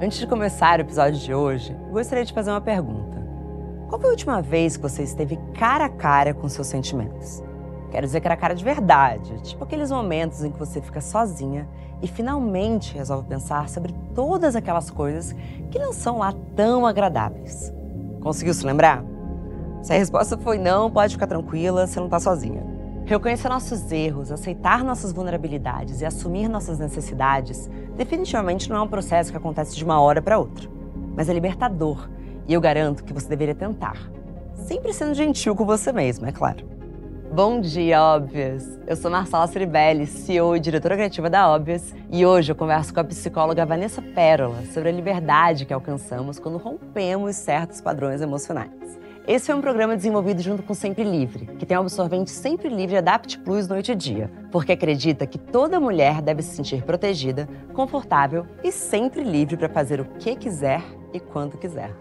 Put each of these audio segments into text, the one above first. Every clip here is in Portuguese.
Antes de começar o episódio de hoje, gostaria de fazer uma pergunta. Qual foi a última vez que você esteve cara a cara com seus sentimentos? Quero dizer cara a cara de verdade, tipo aqueles momentos em que você fica sozinha e finalmente resolve pensar sobre todas aquelas coisas que não são lá tão agradáveis. Conseguiu se lembrar? Se a resposta foi não, pode ficar tranquila, você não está sozinha. Reconhecer nossos erros, aceitar nossas vulnerabilidades e assumir nossas necessidades definitivamente não é um processo que acontece de uma hora para outra, mas é libertador e eu garanto que você deveria tentar. Sempre sendo gentil com você mesmo, é claro. Bom dia, Óbvias! Eu sou Marcela Ceribelli, CEO e diretora criativa da Óbvias, e hoje eu converso com a psicóloga Vanessa Pérola sobre a liberdade que alcançamos quando rompemos certos padrões emocionais. Esse foi um programa desenvolvido junto com Sempre Livre, que tem o absorvente Sempre Livre Adapt Plus noite e dia, porque acredita que toda mulher deve se sentir protegida, confortável e sempre livre para fazer o que quiser e quando quiser.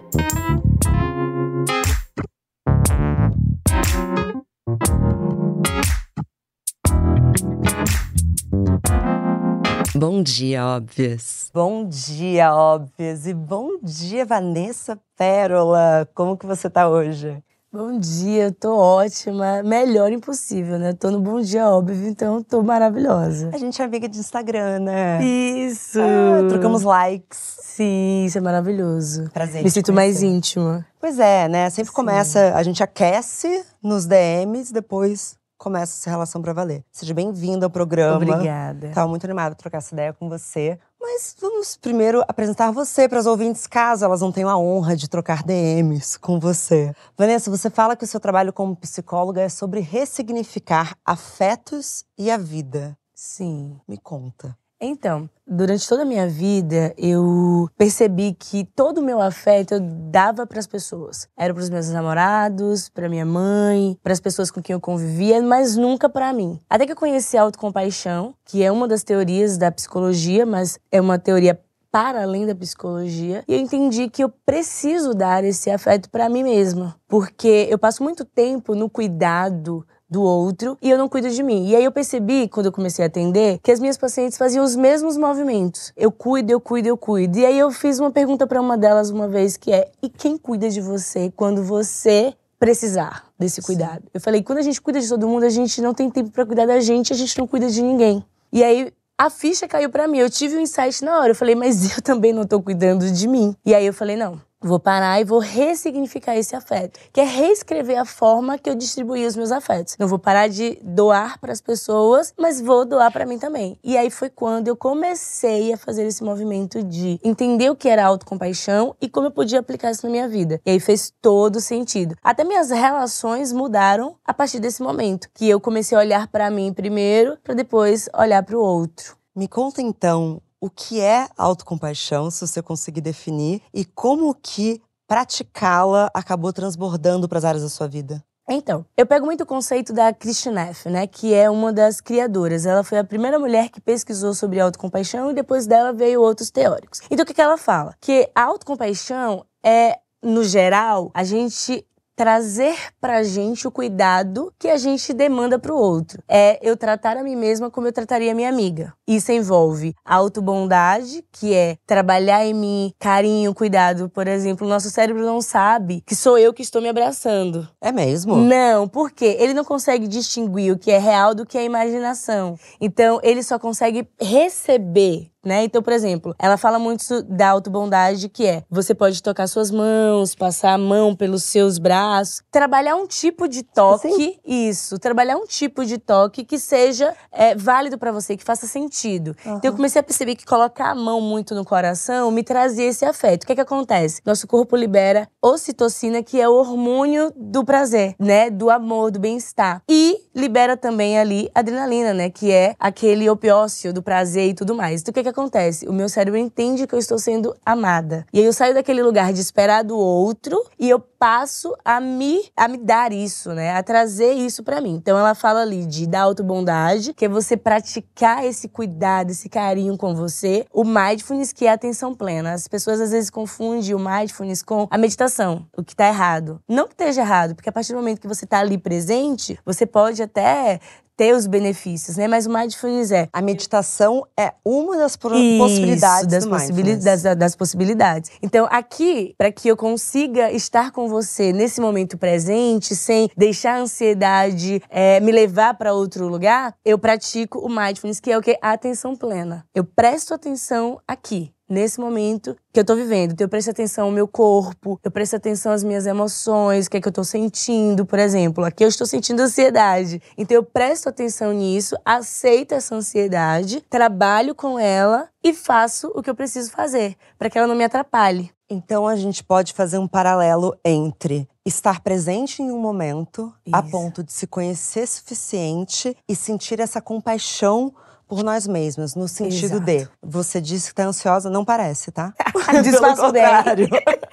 Bom dia, óbvias. Bom dia, óbvias. E bom dia, Vanessa Pérola. Como que você tá hoje? Bom dia, eu tô ótima. Melhor impossível, né? tô no Bom Dia Óbvio, então tô maravilhosa. A gente é amiga de Instagram, né? Isso! Ah, trocamos likes. Sim, isso é maravilhoso. Prazer. Me sinto mais íntima. Pois é, né? Sempre Sim. começa, a gente aquece nos DMs, depois começa essa relação para valer. Seja bem-vinda ao programa. Obrigada. Estava muito animada para trocar essa ideia com você. Mas vamos primeiro apresentar você para as ouvintes, caso elas não tenham a honra de trocar DMs com você. Vanessa, você fala que o seu trabalho como psicóloga é sobre ressignificar afetos e a vida. Sim. Me conta. Então, durante toda a minha vida, eu percebi que todo o meu afeto eu dava para as pessoas. Era para os meus namorados, para minha mãe, para as pessoas com quem eu convivia, mas nunca para mim. Até que eu conheci a autocompaixão, que é uma das teorias da psicologia, mas é uma teoria para além da psicologia, e eu entendi que eu preciso dar esse afeto para mim mesma, porque eu passo muito tempo no cuidado do outro e eu não cuido de mim. E aí eu percebi, quando eu comecei a atender, que as minhas pacientes faziam os mesmos movimentos. Eu cuido, eu cuido, eu cuido. E aí eu fiz uma pergunta para uma delas uma vez que é: e quem cuida de você quando você precisar desse cuidado? Sim. Eu falei: quando a gente cuida de todo mundo, a gente não tem tempo para cuidar da gente, a gente não cuida de ninguém. E aí a ficha caiu para mim. Eu tive um insight na hora. Eu falei, mas eu também não tô cuidando de mim. E aí eu falei, não, Vou parar e vou ressignificar esse afeto, que é reescrever a forma que eu distribuí os meus afetos. Não vou parar de doar para as pessoas, mas vou doar para mim também. E aí foi quando eu comecei a fazer esse movimento de entender o que era autocompaixão e como eu podia aplicar isso na minha vida. E aí fez todo sentido. Até minhas relações mudaram a partir desse momento, que eu comecei a olhar para mim primeiro, para depois olhar para o outro. Me conta então o que é autocompaixão, se você conseguir definir, e como que praticá-la acabou transbordando para as áreas da sua vida. Então, eu pego muito o conceito da Christine Neff, né, que é uma das criadoras. Ela foi a primeira mulher que pesquisou sobre autocompaixão e depois dela veio outros teóricos. Então, o que, que ela fala? Que a autocompaixão é, no geral, a gente trazer pra gente o cuidado que a gente demanda pro outro. É eu tratar a mim mesma como eu trataria a minha amiga. Isso envolve autobondade, que é trabalhar em mim carinho, cuidado. Por exemplo, o nosso cérebro não sabe que sou eu que estou me abraçando. É mesmo? Não, por quê? Ele não consegue distinguir o que é real do que é imaginação. Então, ele só consegue receber né? Então, por exemplo, ela fala muito da autobondade, que é você pode tocar suas mãos, passar a mão pelos seus braços, trabalhar um tipo de toque, Sim. isso, trabalhar um tipo de toque que seja é, válido para você, que faça sentido. Uhum. Então, eu comecei a perceber que colocar a mão muito no coração me trazia esse afeto. O que é que acontece? Nosso corpo libera ocitocina, que é o hormônio do prazer, né? Do amor, do bem-estar. E libera também ali adrenalina, né? Que é aquele opiócio do prazer e tudo mais. Então, o que que acontece? O meu cérebro entende que eu estou sendo amada. E aí eu saio daquele lugar de esperar do outro e eu passo a me, a me dar isso, né? A trazer isso para mim. Então ela fala ali de da autobondade, que é você praticar esse cuidado, esse carinho com você. O mindfulness, que é a atenção plena. As pessoas às vezes confundem o mindfulness com a meditação, o que tá errado. Não que esteja errado, porque a partir do momento que você tá ali presente, você pode até ter os benefícios, né? Mas o mindfulness é a meditação é uma das Isso, possibilidades das, possibilidades das, das, possibilidades. Então, aqui, para que eu consiga estar com você nesse momento presente, sem deixar a ansiedade é, me levar para outro lugar, eu pratico o mindfulness, que é o que? A atenção plena. Eu presto atenção aqui nesse momento que eu tô vivendo. Então, eu presto atenção ao meu corpo, eu presto atenção às minhas emoções, o que é que eu tô sentindo, por exemplo. Aqui eu estou sentindo ansiedade. Então, eu presto atenção nisso, aceito essa ansiedade, trabalho com ela e faço o que eu preciso fazer para que ela não me atrapalhe. Então, a gente pode fazer um paralelo entre estar presente em um momento Isso. a ponto de se conhecer suficiente e sentir essa compaixão por nós mesmas, no sentido Exato. de você disse que tá ansiosa, não parece, tá? Disfarço dele.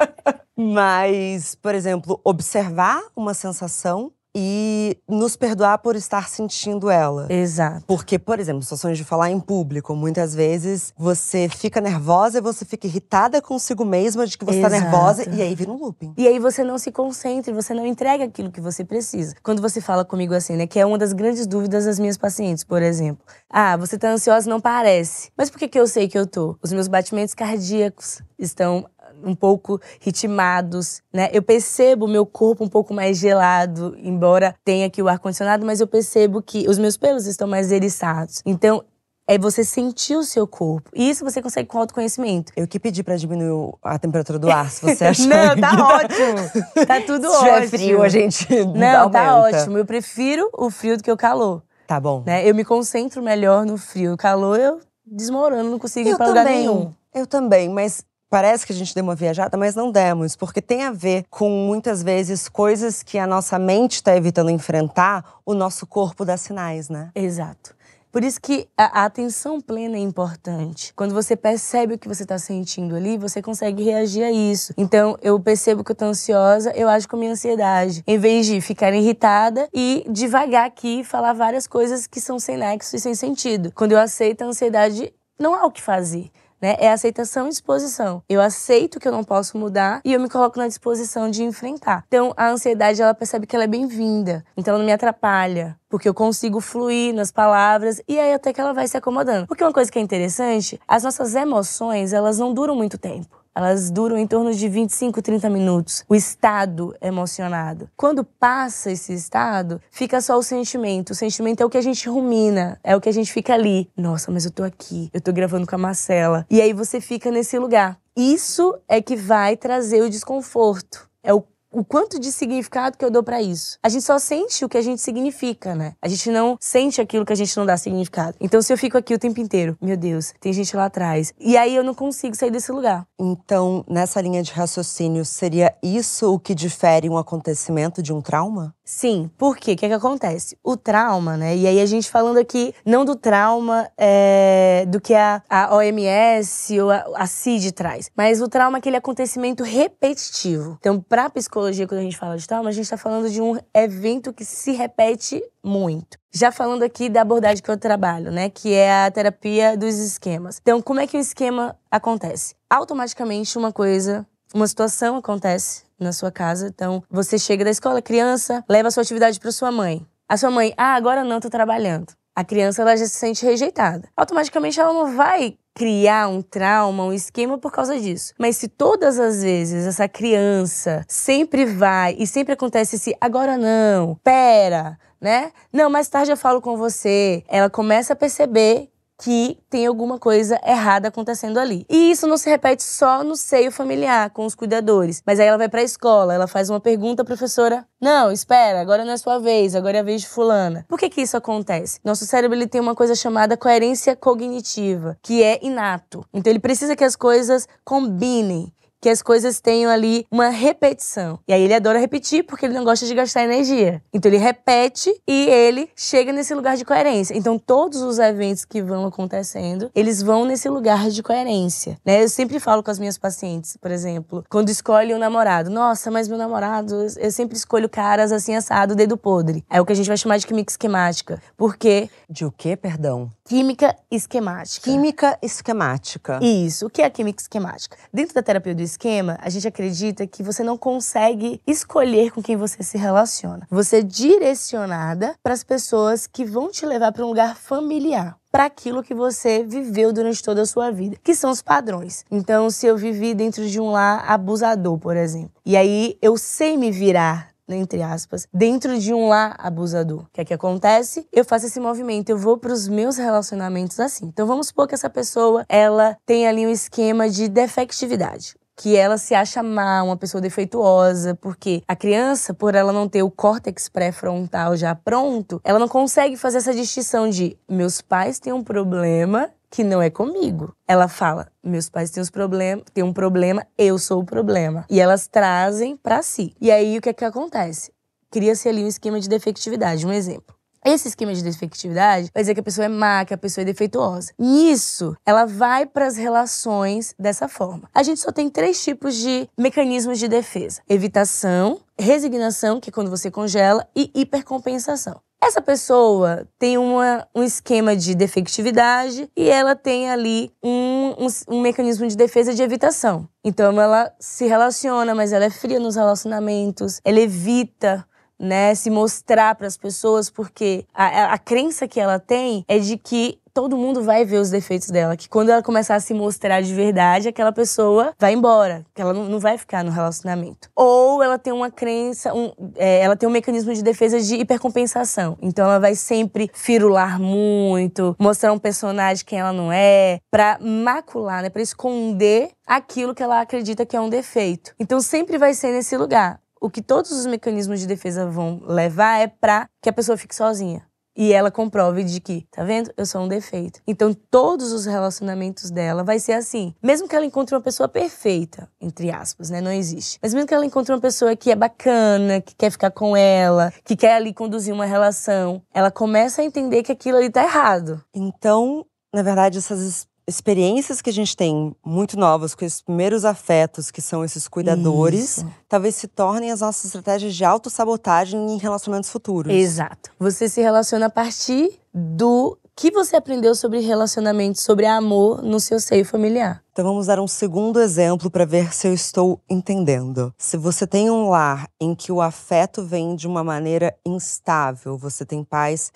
Mas, por exemplo, observar uma sensação e nos perdoar por estar sentindo ela. Exato. Porque, por exemplo, situações de falar em público, muitas vezes você fica nervosa e você fica irritada consigo mesma de que você Exato. tá nervosa e aí vira um looping. E aí você não se concentra, você não entrega aquilo que você precisa. Quando você fala comigo assim, né, que é uma das grandes dúvidas das minhas pacientes, por exemplo. Ah, você tá ansiosa, não parece. Mas por que que eu sei que eu tô? Os meus batimentos cardíacos estão um pouco ritmados, né? Eu percebo o meu corpo um pouco mais gelado, embora tenha aqui o ar condicionado, mas eu percebo que os meus pelos estão mais eriçados. Então, é você sentir o seu corpo. E isso você consegue com autoconhecimento. Eu que pedi para diminuir a temperatura do ar, se você achar. Não, tá ótimo. Tá tudo se ótimo. Se frio, a gente Não, tá ótimo. Eu prefiro o frio do que o calor. Tá bom. Né? Eu me concentro melhor no frio. O calor eu desmorono, não consigo eu ir pra também. lugar nenhum. Eu também, mas Parece que a gente deu uma viajada, mas não demos, porque tem a ver com muitas vezes coisas que a nossa mente está evitando enfrentar, o nosso corpo dá sinais, né? Exato. Por isso que a, atenção plena é importante. Quando você percebe o que você está sentindo ali, você consegue reagir a isso. Então, eu percebo que eu estou ansiosa, eu ajo com a minha ansiedade. Em vez de ficar irritada e devagar aqui falar várias coisas que são sem nexo e sem sentido. Quando eu aceito a ansiedade, não há o que fazer né? É aceitação e disposição. Eu aceito que eu não posso mudar e eu me coloco na disposição de enfrentar. Então, a ansiedade, ela percebe que ela é bem-vinda. Então, ela não me atrapalha, porque eu consigo fluir nas palavras e aí até que ela vai se acomodando. Porque uma coisa que é interessante, as nossas emoções, elas não duram muito tempo. Elas duram em torno de 25, 30 minutos. O estado emocionado. Quando passa esse estado, fica só o sentimento. O sentimento é o que a gente rumina, é o que a gente fica ali. Nossa, mas eu tô aqui, eu tô gravando com a Marcela. E aí você fica nesse lugar. Isso é que vai trazer o desconforto. É o o quanto de significado que eu dou para isso. A gente só sente o que a gente significa, né? A gente não sente aquilo que a gente não dá significado. Então, se eu fico aqui o tempo inteiro, meu Deus, tem gente lá atrás. E aí eu não consigo sair desse lugar. Então, nessa linha de raciocínio, seria isso o que difere um acontecimento de um trauma? Sim, por quê? O que, é que acontece? O trauma, né? E aí a gente falando aqui não do trauma é, do que a, a OMS ou a, a CID traz, mas o trauma é aquele acontecimento repetitivo. Então, pra psicologia, quando a gente fala de trauma, a gente tá falando de um evento que se repete muito. Já falando aqui da abordagem que eu trabalho, né? Que é a terapia dos esquemas. Então, como é que o esquema acontece? Automaticamente uma coisa, uma situação acontece na sua casa. Então, você chega da escola, criança, leva a sua atividade para sua mãe. A sua mãe, ah, agora não, tô trabalhando. A criança ela já se sente rejeitada. Automaticamente ela não vai criar um trauma, um esquema por causa disso. Mas se todas as vezes essa criança sempre vai e sempre acontece esse agora não, pera, né? Não, mais tarde eu falo com você. Ela começa a perceber que tem alguma coisa errada acontecendo ali. E isso não se repete só no seio familiar, com os cuidadores. Mas aí ela vai para a escola, ela faz uma pergunta à professora: "Não, espera, agora não é sua vez, agora é a vez de fulana". Por que que isso acontece? Nosso cérebro ele tem uma coisa chamada coerência cognitiva, que é inato. Então ele precisa que as coisas combinem que as coisas tenham ali uma repetição. E aí ele adora repetir porque ele não gosta de gastar energia. Então ele repete e ele chega nesse lugar de coerência. Então todos os eventos que vão acontecendo, eles vão nesse lugar de coerência, né? Eu sempre falo com as minhas pacientes, por exemplo, quando escolhe um namorado, nossa, mas meu namorado, eu sempre escolho caras assim assado, dedo podre. É o que a gente vai chamar de química esquemática. Porque de o quê, perdão? Química esquemática. Química esquemática. Isso. O que é a química esquemática? Dentro da terapia do esquema, a gente acredita que você não consegue escolher com quem você se relaciona. Você é direcionada para as pessoas que vão te levar para um lugar familiar para aquilo que você viveu durante toda a sua vida, que são os padrões. Então, se eu vivi dentro de um lar abusador, por exemplo, e aí eu sei me virar entre aspas, dentro de um lar abusador. O que é que acontece? Eu faço esse movimento, eu vou para os meus relacionamentos assim. Então vamos supor que essa pessoa, ela tem ali um esquema de defectividade que ela se acha má, uma pessoa defeituosa, porque a criança, por ela não ter o córtex pré-frontal já pronto, ela não consegue fazer essa distinção de meus pais têm um problema que não é comigo. Ela fala: meus pais têm, os problem têm um problema, eu sou o problema. E elas trazem para si. E aí o que é que acontece? Cria-se ali um esquema de defectividade. Um exemplo. Esse esquema de defectividade vai dizer que a pessoa é má, que a pessoa é defeituosa. Nisso, ela vai para as relações dessa forma. A gente só tem três tipos de mecanismos de defesa: evitação, resignação, que é quando você congela, e hipercompensação. Essa pessoa tem uma, um esquema de defectividade e ela tem ali um, um, um, mecanismo de defesa de evitação. Então ela se relaciona, mas ela é fria nos relacionamentos, ela evita né, se mostrar para as pessoas, porque a, a, a crença que ela tem é de que todo mundo vai ver os defeitos dela. Que quando ela começar a se mostrar de verdade, aquela pessoa vai embora. Que ela não, não vai ficar no relacionamento. Ou ela tem uma crença, um, é, ela tem um mecanismo de defesa de hipercompensação. Então ela vai sempre firular muito, mostrar um personagem quem ela não é, pra macular, né? Pra esconder aquilo que ela acredita que é um defeito. Então sempre vai ser nesse lugar. O que todos os mecanismos de defesa vão levar é para que a pessoa fique sozinha e ela comprove de que, tá vendo? Eu sou um defeito. Então, todos os relacionamentos dela vai ser assim. Mesmo que ela encontre uma pessoa perfeita, entre aspas, né? Não existe. Mas mesmo que ela encontre uma pessoa que é bacana, que quer ficar com ela, que quer ali conduzir uma relação, ela começa a entender que aquilo ali tá errado. Então, na verdade, essas experiências que a gente tem muito novas com esses primeiros afetos, que são esses cuidadores, Isso. talvez se tornem as nossas estratégias de autossabotagem em relacionamentos futuros. Exato. Você se relaciona a partir do que você aprendeu sobre relacionamento, sobre amor no seu seio familiar? Então vamos dar um segundo exemplo para ver se eu estou entendendo. Se você tem um lar em que o afeto vem de uma maneira instável, você tem pais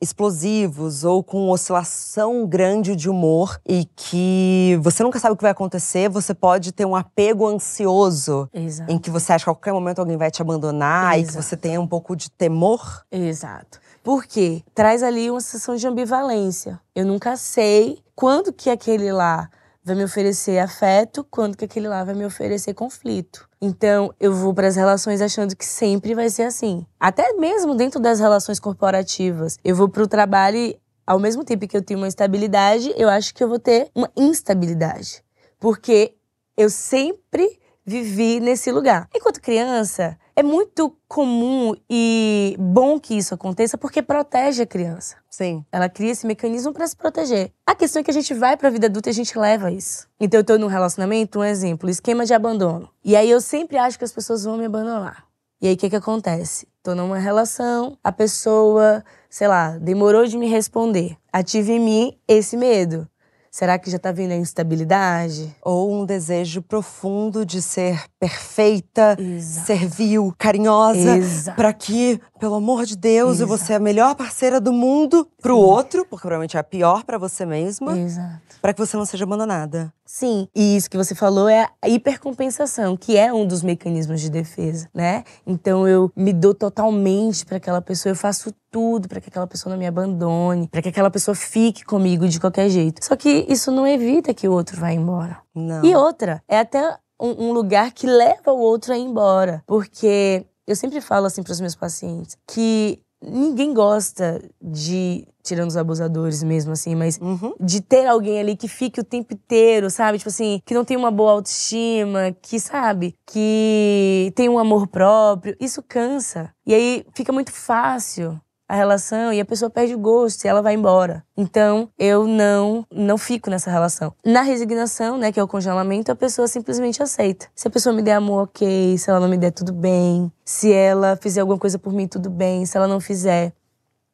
explosivos ou com oscilação grande de humor e que você nunca sabe o que vai acontecer, você pode ter um apego ansioso Exato. em que você acha que a qualquer momento alguém vai te abandonar Exato. e que você tenha um pouco de temor. Exato. Porque traz ali uma sensação de ambivalência. Eu nunca sei quando que aquele lá vai me oferecer afeto, quando que aquele lá vai me oferecer conflito. Então, eu vou para as relações achando que sempre vai ser assim. Até mesmo dentro das relações corporativas. Eu vou para o trabalho ao mesmo tempo que eu tenho uma estabilidade, eu acho que eu vou ter uma instabilidade. Porque eu sempre vivi nesse lugar. Enquanto criança, é muito comum e bom que isso aconteça porque protege a criança. Sim. Ela cria esse mecanismo para se proteger. A questão é que a gente vai para a vida adulta e a gente leva isso. Então eu tô num relacionamento, um exemplo, esquema de abandono. E aí eu sempre acho que as pessoas vão me abandonar. E aí o que que acontece? Tô numa relação, a pessoa, sei lá, demorou de me responder. Ative em mim esse medo. Será que já está vindo a instabilidade? Ou um desejo profundo de ser perfeita, Exato. servil, carinhosa, para que, pelo amor de Deus, Exato. eu vou ser a melhor parceira do mundo pro Sim. outro, porque provavelmente é a pior para você mesma, para que você não seja abandonada. Sim, e isso que você falou é a hipercompensação, que é um dos mecanismos de defesa, né? Então eu me dou totalmente para aquela pessoa, eu faço tudo para que aquela pessoa não me abandone, para que aquela pessoa fique comigo de qualquer jeito. Só que isso não evita que o outro vá embora. Não. E outra, é até um, um lugar que leva o outro a ir embora, porque eu sempre falo assim para os meus pacientes que ninguém gosta de tirando os abusadores mesmo, assim, mas uhum. de ter alguém ali que fique o tempo inteiro, sabe? Tipo assim, que não tem uma boa autoestima, que, sabe? Que tem um amor próprio. Isso cansa. E aí fica muito fácil a relação e a pessoa perde o gosto e ela vai embora. Então, eu não não fico nessa relação. Na resignação, né, que é o congelamento, a pessoa simplesmente aceita. Se a pessoa me der amor, OK, se ela não me der tudo bem, se ela fizer alguma coisa por mim, tudo bem, se ela não fizer,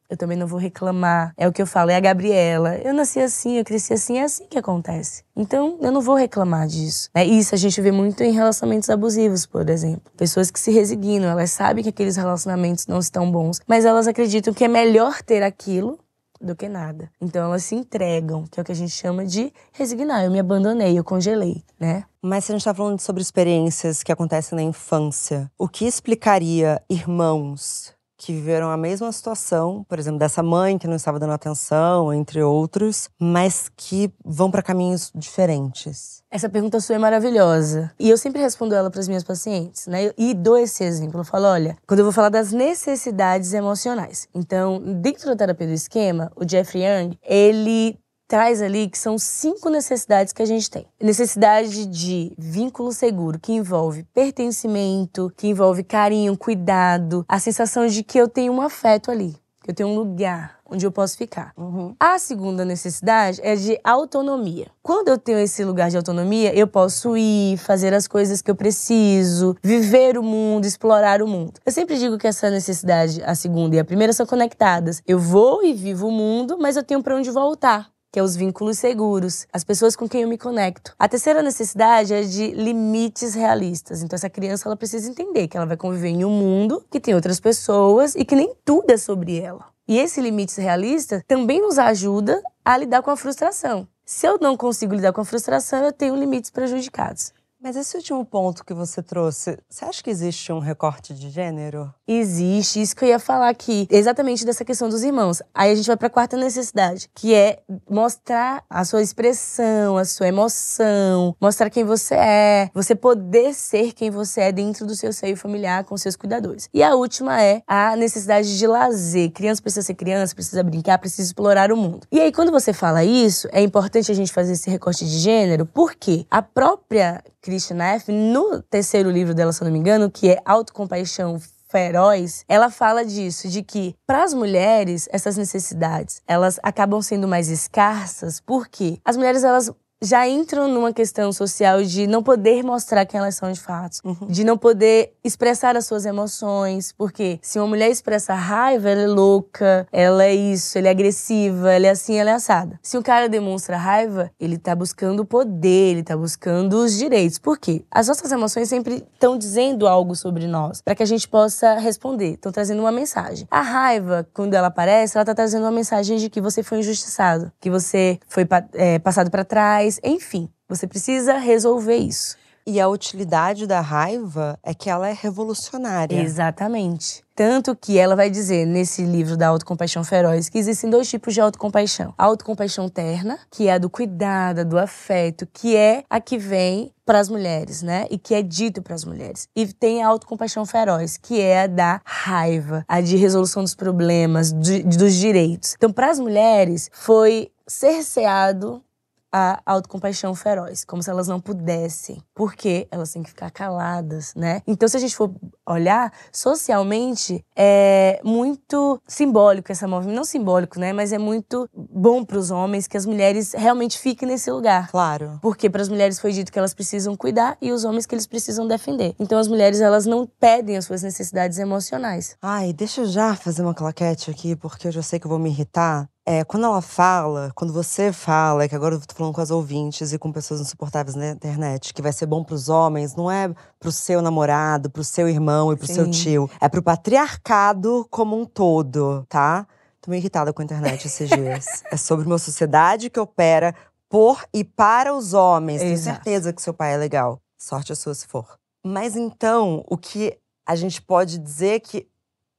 Eu também não vou reclamar. É o que eu falo, é a Gabriela. Eu nasci assim, eu cresci assim, é assim que acontece. Então, eu não vou reclamar disso. É isso a gente vê muito em relacionamentos abusivos, por exemplo. Pessoas que se resignam, elas sabem que aqueles relacionamentos não estão bons, mas elas acreditam que é melhor ter aquilo do que nada. Então elas se entregam, que é o que a gente chama de resignar. Eu me abandonei, eu congelei, né? Mas se a gente está falando sobre experiências que acontecem na infância, o que explicaria irmãos que viveram a mesma situação, por exemplo, dessa mãe que não estava dando atenção, entre outros, mas que vão para caminhos diferentes? Essa pergunta sua é maravilhosa. E eu sempre respondo ela para as minhas pacientes, né? E dou esse exemplo. Eu falo, olha, quando eu vou falar das necessidades emocionais. Então, dentro da terapia do esquema, o Jeffrey Young, ele traz ali que são cinco necessidades que a gente tem. Necessidade de vínculo seguro, que envolve pertencimento, que envolve carinho, cuidado, a sensação de que eu tenho um afeto ali, que eu tenho um lugar onde eu posso ficar. Uhum. A segunda necessidade é de autonomia. Quando eu tenho esse lugar de autonomia, eu posso ir, fazer as coisas que eu preciso, viver o mundo, explorar o mundo. Eu sempre digo que essa necessidade, a segunda e a primeira, são conectadas. Eu vou e vivo o mundo, mas eu tenho para onde voltar que é os vínculos seguros, as pessoas com quem eu me conecto. A terceira necessidade é de limites realistas. Então essa criança ela precisa entender que ela vai conviver em um mundo que tem outras pessoas e que nem tudo é sobre ela. E esse limites realista também nos ajuda a lidar com a frustração. Se eu não consigo lidar com a frustração, eu tenho limites prejudicados. Mas esse último ponto que você trouxe, você acha que existe um recorte de gênero? Existe, isso que eu ia falar aqui, exatamente dessa questão dos irmãos. Aí a gente vai para a quarta necessidade, que é mostrar a sua expressão, a sua emoção, mostrar quem você é, você poder ser quem você é dentro do seu seio familiar com seus cuidadores. E a última é a necessidade de lazer. Criança precisa ser criança, precisa brincar, precisa explorar o mundo. E aí quando você fala isso, é importante a gente fazer esse recorte de gênero, porque a própria Christian F., no terceiro livro dela, se eu não me engano, que é Autocompaixão feroz, ela fala disso, de que para as mulheres essas necessidades, elas acabam sendo mais escassas, porque as mulheres elas já entram numa questão social de não poder mostrar quem elas são de fato, uhum. de não poder expressar as suas emoções, porque se uma mulher expressa raiva, ela é louca, ela é isso, ela é agressiva, ela é assim, ela é assada. Se um cara demonstra raiva, ele tá buscando o poder, ele tá buscando os direitos. Por quê? As nossas emoções sempre estão dizendo algo sobre nós, para que a gente possa responder, estão trazendo uma mensagem. A raiva, quando ela aparece, ela tá trazendo uma mensagem de que você foi injustiçado, que você foi é, passado para trás enfim, você precisa resolver isso. E a utilidade da raiva é que ela é revolucionária. Exatamente. Tanto que ela vai dizer nesse livro da Autocompaixão Feroz que existem dois tipos de autocompaixão. A autocompaixão terna, que é a do cuidado, do afeto, que é a que vem para as mulheres, né? E que é dito para as mulheres. E tem a autocompaixão feroz, que é a da raiva, a de resolução dos problemas, de, dos direitos. Então, para as mulheres, foi cerceado a autocompaixão feroz, como se elas não pudessem, porque elas têm que ficar caladas, né? Então, se a gente for olhar, socialmente é muito simbólico essa movimento, não simbólico, né? Mas é muito bom para os homens que as mulheres realmente fiquem nesse lugar. Claro. Porque para as mulheres foi dito que elas precisam cuidar e os homens que eles precisam defender. Então, as mulheres elas não pedem as suas necessidades emocionais. Ai, deixa eu já fazer uma claquete aqui, porque eu já sei que eu vou me irritar. É, quando ela fala, quando você fala, que agora eu tô falando com as ouvintes e com pessoas insuportáveis na internet, que vai ser bom pros homens, não é pro seu namorado, pro seu irmão e pro Sim. seu tio. É pro patriarcado como um todo, tá? Tô meio irritada com a internet esses dias. é sobre uma sociedade que opera por e para os homens. Tenho certeza que seu pai é legal. Sorte a sua se for. Mas então, o que a gente pode dizer é que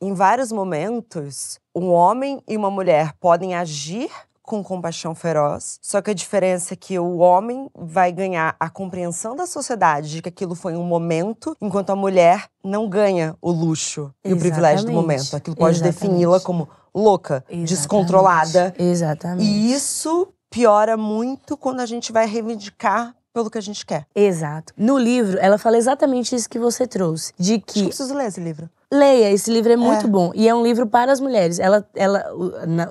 em vários momentos, um homem e uma mulher podem agir com compaixão feroz, só que a diferença é que o homem vai ganhar a compreensão da sociedade de que aquilo foi um momento, enquanto a mulher não ganha o luxo Exatamente. e o privilégio do momento. Aquilo pode defini-la como louca, Exatamente. descontrolada. Exatamente. E isso piora muito quando a gente vai reivindicar pelo que a gente quer. Exato. No livro, ela fala exatamente isso que você trouxe, de que Acho que eu preciso ler esse livro. Leia, esse livro é muito é. bom. E é um livro para as mulheres. Ela, ela,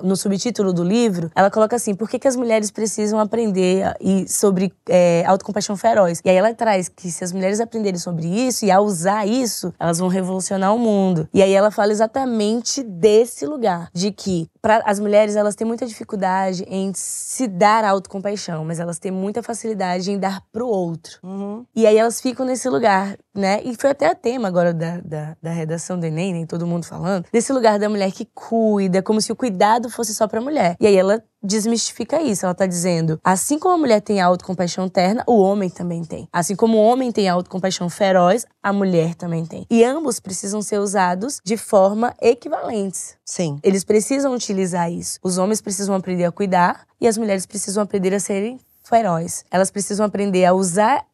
no subtítulo do livro, ela coloca assim: por que, que as mulheres precisam aprender e sobre é, autocompaixão feroz? E aí ela traz que se as mulheres aprenderem sobre isso e a usar isso, elas vão revolucionar o mundo. E aí ela fala exatamente desse lugar, de que para as mulheres elas têm muita dificuldade em se dar autocompaixão, mas elas têm muita facilidade em dar pro outro. Uhum. E aí elas ficam nesse lugar, né? E foi até o tema agora da, da, da redação do Enem, nem todo mundo falando, desse lugar da mulher que cuida, como se o cuidado fosse só pra mulher. E aí ela desmistifica isso. Ela tá dizendo, assim como a mulher tem autocompaixão terna, o homem também tem. Assim como o homem tem autocompaixão feroz, a mulher também tem. E ambos precisam ser usados de forma equivalentes. Sim. Eles precisam utilizar isso. Os homens precisam aprender a cuidar e as mulheres precisam aprender a serem feroz. Elas precisam aprender a usar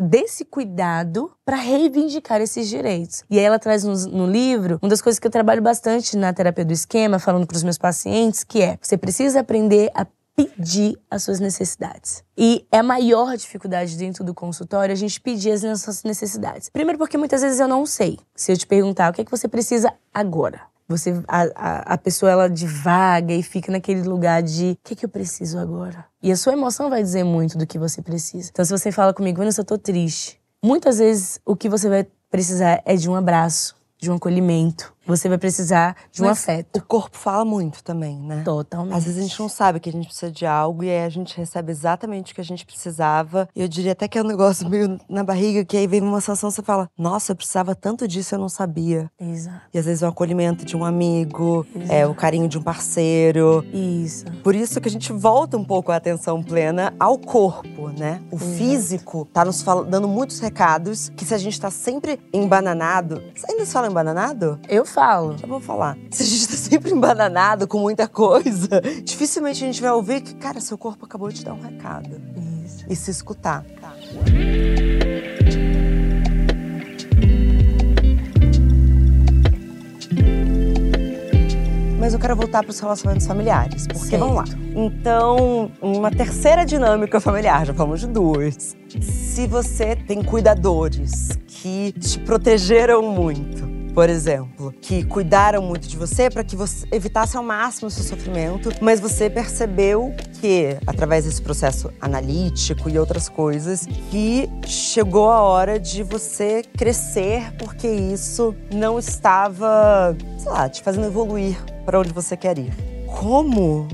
desse cuidado para reivindicar esses direitos. E aí ela traz no, no, livro uma das coisas que eu trabalho bastante na terapia do esquema, falando para os meus pacientes, que é você precisa aprender a pedir as suas necessidades. E é a maior dificuldade dentro do consultório a gente pedir as nossas necessidades. Primeiro porque muitas vezes eu não sei. Se eu te perguntar o que é que você precisa agora, você a, a, a, pessoa ela divaga e fica naquele lugar de o que, que eu preciso agora? E a sua emoção vai dizer muito do que você precisa. Então, se você fala comigo, Vanessa, eu tô triste. Muitas vezes o que você vai precisar é de um abraço, de um acolhimento, você vai precisar de um Mas afeto. O corpo fala muito também, né? Totalmente. Às vezes a gente não sabe que a gente precisa de algo e aí a gente recebe exatamente o que a gente precisava. E eu diria até que é um negócio meio na barriga, que aí vem uma sensação você fala: Nossa, eu precisava tanto disso, eu não sabia. Exato. E às vezes é um acolhimento de um amigo, Exato. é o carinho de um parceiro. Isso. Por isso que a gente volta um pouco a atenção plena ao corpo, né? O Exato. físico tá nos dando muitos recados que se a gente tá sempre embananado. Ainda se fala embananado? Eu falo. Eu vou falar. Se a gente tá sempre embananado com muita coisa, dificilmente a gente vai ouvir que, cara, seu corpo acabou de dar um recado. Isso. E se escutar. Tá. mas eu quero voltar para os relacionamentos familiares. Porque certo. vamos lá. Então, uma terceira dinâmica familiar, já falamos de duas. Se você tem cuidadores que te protegeram muito, por exemplo, que cuidaram muito de você para que você evitasse ao máximo o seu sofrimento, mas você percebeu que, através desse processo analítico e outras coisas, que chegou a hora de você crescer porque isso não estava, sei lá, te fazendo evoluir para onde você quer ir. Como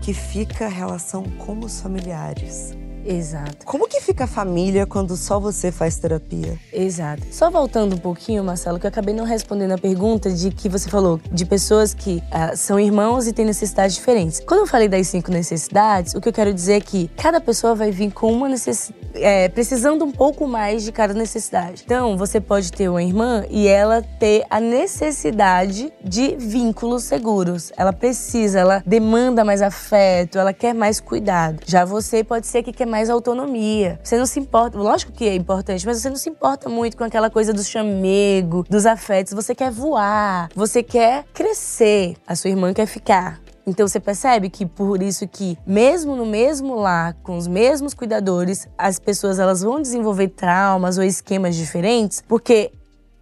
que fica a relação com os familiares? Exato. Como que fica a família quando só você faz terapia? Exato. Só voltando um pouquinho, Marcelo, que eu acabei não respondendo a pergunta de que você falou de pessoas que uh, são irmãos e têm necessidades diferentes. Quando eu falei das cinco necessidades, o que eu quero dizer é que cada pessoa vai vir com uma necessidade, é, precisando um pouco mais de cada necessidade. Então, você pode ter uma irmã e ela ter a necessidade de vínculos seguros. Ela precisa, ela demanda mais afeto, ela quer mais cuidado. Já você pode ser que quer mais autonomia. Você não se importa, lógico que é importante, mas você não se importa muito com aquela coisa do chamego, dos afetos. Você quer voar, você quer crescer. A sua irmã quer ficar. Então você percebe que por isso que mesmo no mesmo lar, com os mesmos cuidadores, as pessoas elas vão desenvolver traumas ou esquemas diferentes, porque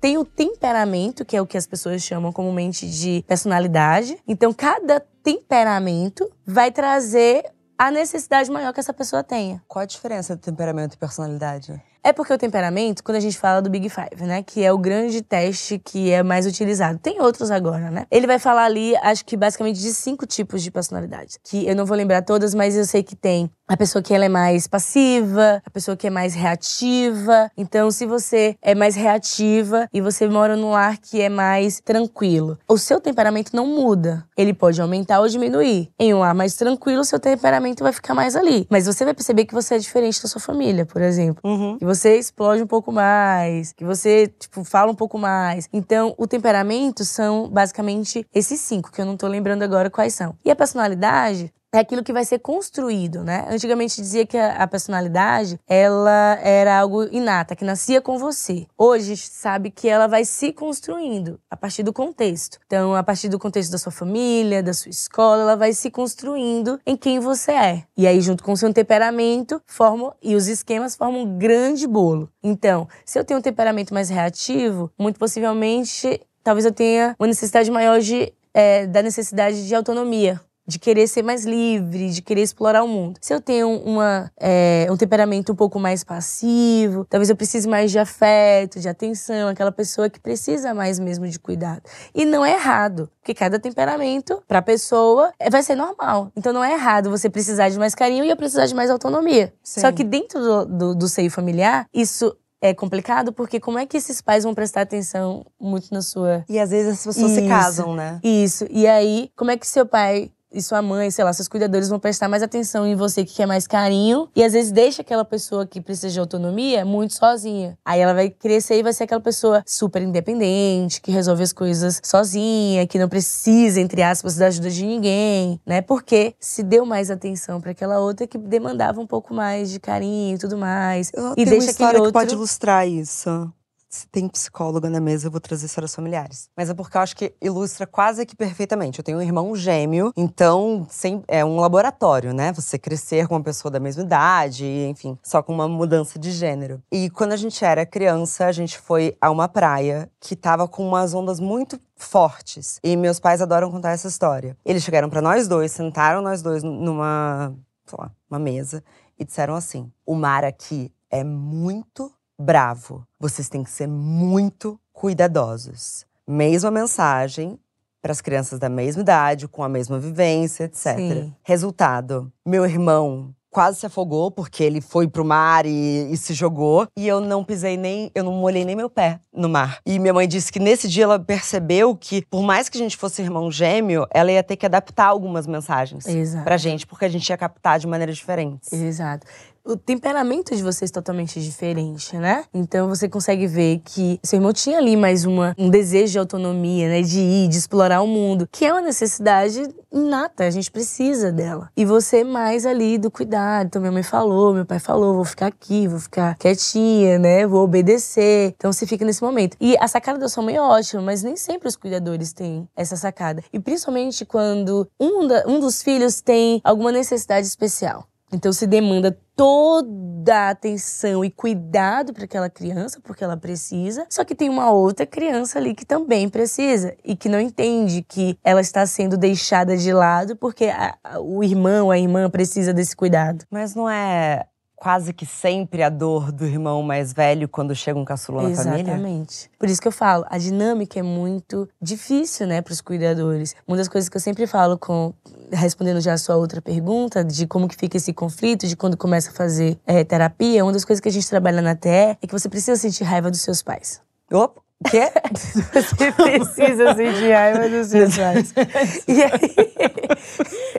tem o temperamento, que é o que as pessoas chamam comumente de personalidade. Então cada temperamento vai trazer a necessidade maior que essa pessoa tenha. Qual a diferença de temperamento e personalidade? É porque o temperamento, quando a gente fala do Big Five, né? Que é o grande teste que é mais utilizado. Tem outros agora, né? Ele vai falar ali, acho que basicamente de cinco tipos de personalidade. Que eu não vou lembrar todas, mas eu sei que tem a pessoa que ela é mais passiva, a pessoa que é mais reativa. Então, se você é mais reativa e você mora num lar que é mais tranquilo, o seu temperamento não muda. Ele pode aumentar ou diminuir. Em um lar mais tranquilo, o seu temperamento vai ficar mais ali. Mas você vai perceber que você é diferente da sua família, por exemplo. Uhum você explode um pouco mais, que você, tipo, fala um pouco mais. Então, o temperamento são basicamente esses cinco, que eu não tô lembrando agora quais são. E a personalidade é aquilo que vai ser construído, né? Antigamente dizia que a, personalidade, ela era algo inata, que nascia com você. Hoje a gente sabe que ela vai se construindo a partir do contexto. Então, a partir do contexto da sua família, da sua escola, ela vai se construindo em quem você é. E aí, junto com o seu temperamento, formam e os esquemas formam um grande bolo. Então, se eu tenho um temperamento mais reativo, muito possivelmente talvez eu tenha uma necessidade maior de, é, da necessidade de autonomia de querer ser mais livre, de querer explorar o mundo. Se eu tenho uma, é, um temperamento um pouco mais passivo, talvez eu precise mais de afeto, de atenção, aquela pessoa que precisa mais mesmo de cuidado. E não é errado, porque cada temperamento para a pessoa é, vai ser normal. Então não é errado você precisar de mais carinho e eu precisar de mais autonomia. Sim. Só que dentro do, do, do seio familiar, isso é complicado porque como é que esses pais vão prestar atenção muito na sua. E às vezes as pessoas Isso. se casam, né? Isso. E aí, como é que seu pai e sua mãe, sei lá, seus cuidadores vão prestar mais atenção em você que quer mais carinho e às vezes deixa aquela pessoa que precisa de autonomia muito sozinha. Aí ela vai crescer e vai ser aquela pessoa super independente, que resolve as coisas sozinha, que não precisa, entre aspas, da ajuda de ninguém, né? Porque se deu mais atenção para aquela outra que demandava um pouco mais de carinho e tudo mais. Eu e deixa uma história outro... que pode ilustrar isso se tem psicóloga na mesa, eu vou trazer histórias familiares. Mas é porque eu acho que ilustra quase que perfeitamente. Eu tenho um irmão gêmeo, então sem, é um laboratório, né? Você crescer com uma pessoa da mesma idade, enfim, só com uma mudança de gênero. E quando a gente era criança, a gente foi a uma praia que tava com umas ondas muito fortes. E meus pais adoram contar essa história. Eles chegaram para nós dois, sentaram nós dois numa, sei lá, uma mesa e disseram assim: "O mar aqui é muito bravo. Vocês têm que ser muito cuidadosos. Mesma mensagem para as crianças da mesma idade, com a mesma vivência, etc. Sim. Resultado: meu irmão quase se afogou porque ele foi pro mar e, e, se jogou e eu não pisei nem eu não molhei nem meu pé no mar e minha mãe disse que nesse dia ela percebeu que por mais que a gente fosse irmão gêmeo ela ia ter que adaptar algumas mensagens Exato. pra gente porque a gente ia captar de maneiras diferentes Exato o temperamento de vocês totalmente diferente, né? Então você consegue ver que seu irmão tinha ali mais uma, um desejo de autonomia, né? De ir, de explorar o mundo, que é uma necessidade inata, a gente precisa dela. E você mais ali do cuidado. Então minha mãe falou, meu pai falou, vou ficar aqui, vou ficar quietinha, né? Vou obedecer. Então você fica nesse momento. E a sacada da sua mãe é ótima, mas nem sempre os cuidadores têm essa sacada. E principalmente quando um, da, um dos filhos tem alguma necessidade especial. Então se demanda toda a atenção e cuidado para aquela criança, porque ela precisa. Só que tem uma outra criança ali que também precisa e que não entende que ela está sendo deixada de lado porque a, a, o irmão, a irmã precisa desse cuidado. Mas não é quase que sempre a dor do irmão mais velho quando chega um caçula na Exatamente. família? Exatamente. Por isso que eu falo, a dinâmica é muito difícil, né, para os cuidadores. Uma das coisas que eu sempre falo com respondendo já a sua outra pergunta de como que fica esse conflito, de quando começa a fazer é, terapia, uma das coisas que a gente trabalha na TE é que você precisa sentir raiva dos seus pais. Opa! Quê? Você precisa sentir raiva dos seus pais. E aí,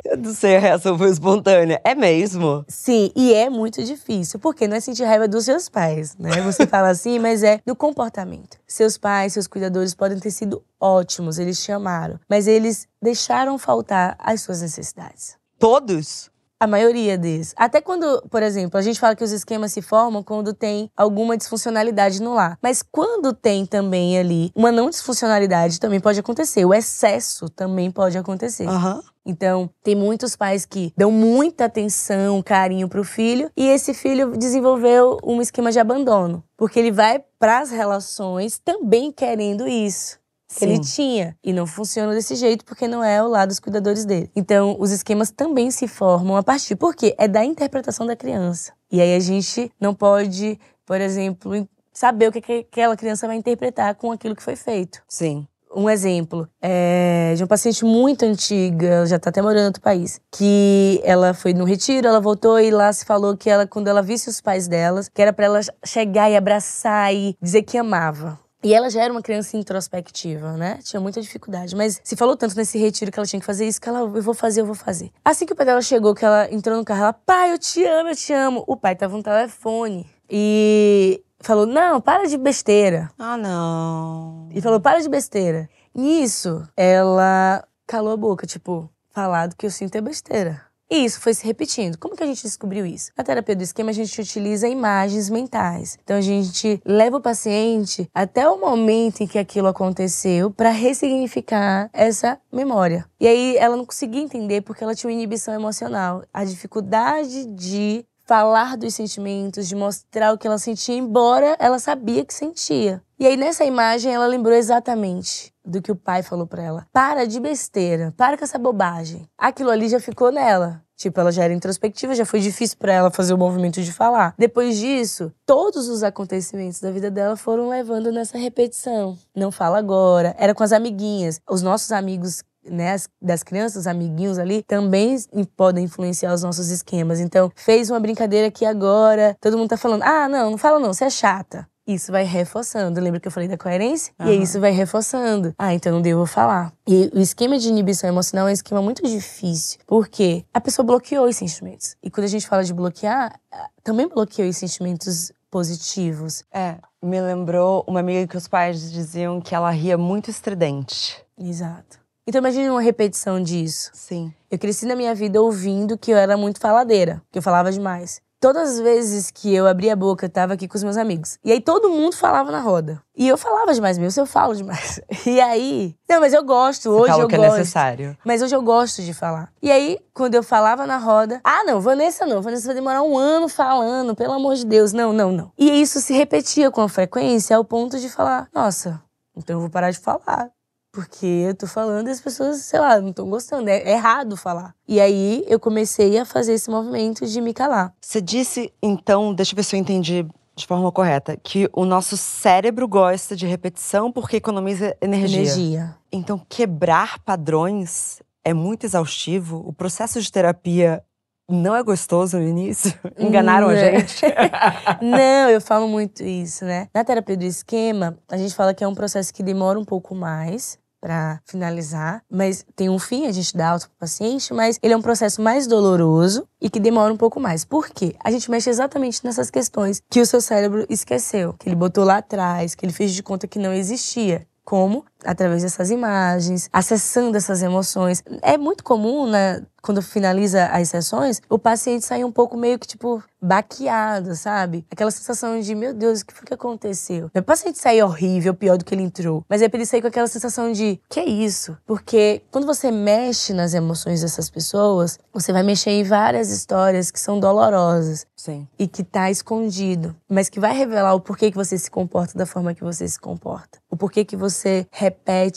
eu não sei, a reação foi espontânea. É mesmo? Sim, e é muito difícil, porque não é sentir raiva dos seus pais, né? Você fala assim, mas é do comportamento. Seus pais, seus cuidadores podem ter sido ótimos, eles te amaram, mas eles deixaram faltar as suas necessidades. Todos? A maioria deles. Até quando, por exemplo, a gente fala que os esquemas se formam quando tem alguma disfuncionalidade no lar. Mas quando tem também ali uma não disfuncionalidade, também pode acontecer. O excesso também pode acontecer. Uhum. Então, tem muitos pais que dão muita atenção, carinho pro filho, e esse filho desenvolveu um esquema de abandono, porque ele vai para as relações também querendo isso que ele tinha. E não funciona desse jeito porque não é o lado dos cuidadores dele. Então, os esquemas também se formam a partir. Porque é da interpretação da criança. E aí a gente não pode, por exemplo, saber o que aquela criança vai interpretar com aquilo que foi feito. Sim. Um exemplo é de uma paciente muito antiga, ela já está até morando em outro país, que ela foi no retiro, ela voltou e lá se falou que ela, quando ela visse os pais delas, que era para ela chegar e abraçar e dizer que amava. E ela já era uma criança introspectiva, né? Tinha muita dificuldade. Mas se falou tanto nesse retiro que ela tinha que fazer isso, que ela, eu vou fazer, eu vou fazer. Assim que o pai dela chegou, que ela entrou no carro, ela, pai, eu te amo, eu te amo. O pai tava no telefone. E falou, não, para de besteira. Ah, não. E falou, para de besteira. Nisso, ela calou a boca, tipo, falado que eu sinto é besteira. E isso foi se repetindo. Como que a gente descobriu isso? Na terapia do esquema, a gente utiliza imagens mentais. Então, a gente leva o paciente até o momento em que aquilo aconteceu para ressignificar essa memória. E aí, ela não conseguia entender porque ela tinha uma inibição emocional. A dificuldade de falar dos sentimentos, de mostrar o que ela sentia, embora ela sabia que sentia. E aí nessa imagem ela lembrou exatamente do que o pai falou para ela. Para de besteira, para com essa bobagem. Aquilo ali já ficou nela. Tipo, ela já era introspectiva, já foi difícil para ela fazer o movimento de falar. Depois disso, todos os acontecimentos da vida dela foram levando nessa repetição. Não fala agora. Era com as amiguinhas. Os nossos amigos né, das crianças, amiguinhos ali, também podem influenciar os nossos esquemas. Então, fez uma brincadeira aqui agora, todo mundo tá falando: ah, não, não fala não, você é chata. Isso vai reforçando. Lembra que eu falei da coerência? Uhum. E isso vai reforçando. Ah, então não devo falar. E o esquema de inibição emocional é um esquema muito difícil, porque a pessoa bloqueou os sentimentos. E quando a gente fala de bloquear, também bloqueou os sentimentos positivos. É, me lembrou uma amiga que os pais diziam que ela ria muito estridente. Exato. Então imagine uma repetição disso. Sim. Eu cresci na minha vida ouvindo que eu era muito faladeira, que eu falava demais. Todas as vezes que eu abria a boca, eu tava aqui com os meus amigos. E aí todo mundo falava na roda. E eu falava demais mesmo, eu falo demais. E aí. Não, mas eu gosto, Você hoje eu que gosto. é necessário. Mas hoje eu gosto de falar. E aí, quando eu falava na roda, ah, não, Vanessa não, Vanessa vai demorar um ano falando, pelo amor de Deus. Não, não, não. E isso se repetia com a frequência ao ponto de falar, nossa, então eu vou parar de falar. Porque eu tô falando e as pessoas, sei lá, não estão gostando. É errado falar. E aí eu comecei a fazer esse movimento de me calar. Você disse, então, deixa eu ver se eu entendi de forma correta, que o nosso cérebro gosta de repetição porque economiza energia. Energia. Então, quebrar padrões é muito exaustivo. O processo de terapia não é gostoso no início? Enganaram a gente? não, eu falo muito isso, né? Na terapia do esquema, a gente fala que é um processo que demora um pouco mais, para finalizar, mas tem um fim, a gente dá alta pro paciente, mas ele é um processo mais doloroso e que demora um pouco mais. Por quê? A gente mexe exatamente nessas questões que o seu cérebro esqueceu, que ele botou lá atrás, que ele fez de conta que não existia. Como? Através dessas imagens, acessando essas emoções. É muito comum, né, quando finaliza as sessões, o paciente sai um pouco meio que, tipo, baqueado, sabe? Aquela sensação de, meu Deus, o que foi que aconteceu? O paciente sair horrível, pior do que ele entrou. Mas é pra ele sair com aquela sensação de, que é isso? Porque quando você mexe nas emoções dessas pessoas, você vai mexer em várias histórias que são dolorosas. Sim. E que tá escondido. Mas que vai revelar o porquê que você se comporta da forma que você se comporta. O porquê que você repete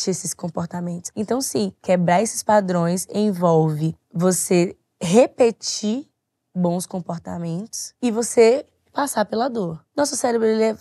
esses comportamentos. Então, sim, quebrar esses padrões envolve você repetir bons comportamentos e você passar pela dor. Nosso cérebro ele é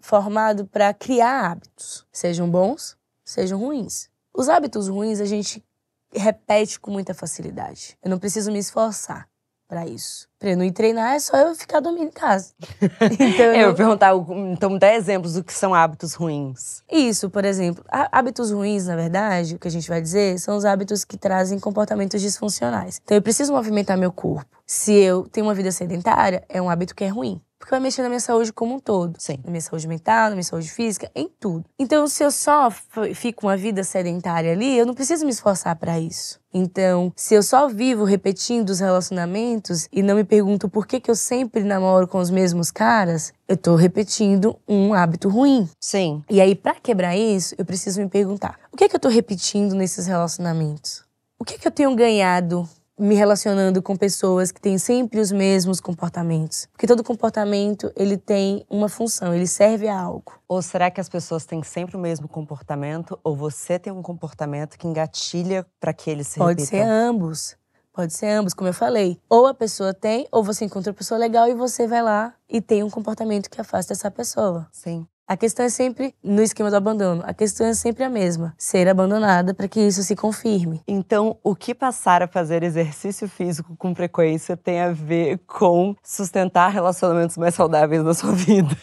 formado para criar hábitos, sejam bons, sejam ruins. Os hábitos ruins a gente repete com muita facilidade. Eu não preciso me esforçar para isso. Pra eu não ir treinar é só eu ficar dormindo em casa. então, eu, eu perguntar, então dá exemplos do que são hábitos ruins. Isso, por exemplo, hábitos ruins, na verdade, o que a gente vai dizer, são os hábitos que trazem comportamentos disfuncionais. Então eu preciso movimentar meu corpo. Se eu tenho uma vida sedentária, é um hábito que é ruim porque vai mexer na minha saúde como um todo. Sim. Na minha saúde mental, na minha saúde física, em tudo. Então, se eu só fico uma vida sedentária ali, eu não preciso me esforçar para isso. Então, se eu só vivo repetindo os relacionamentos e não me pergunto por que, que eu sempre namoro com os mesmos caras, eu tô repetindo um hábito ruim. Sim. E aí, para quebrar isso, eu preciso me perguntar: o que, que eu tô repetindo nesses relacionamentos? O que, que eu tenho ganhado me relacionando com pessoas que têm sempre os mesmos comportamentos. Porque todo comportamento, ele tem uma função, ele serve a algo. Ou será que as pessoas têm sempre o mesmo comportamento ou você tem um comportamento que engatilha para que eles se Pode repitam? ser ambos. Pode ser ambos, como eu falei. Ou a pessoa tem, ou você encontra uma pessoa legal e você vai lá e tem um comportamento que afasta essa pessoa. Sim. A questão é sempre, no esquema do abandono, a questão é sempre a mesma: ser abandonada para que isso se confirme. Então, o que passar a fazer exercício físico com frequência tem a ver com sustentar relacionamentos mais saudáveis na sua vida?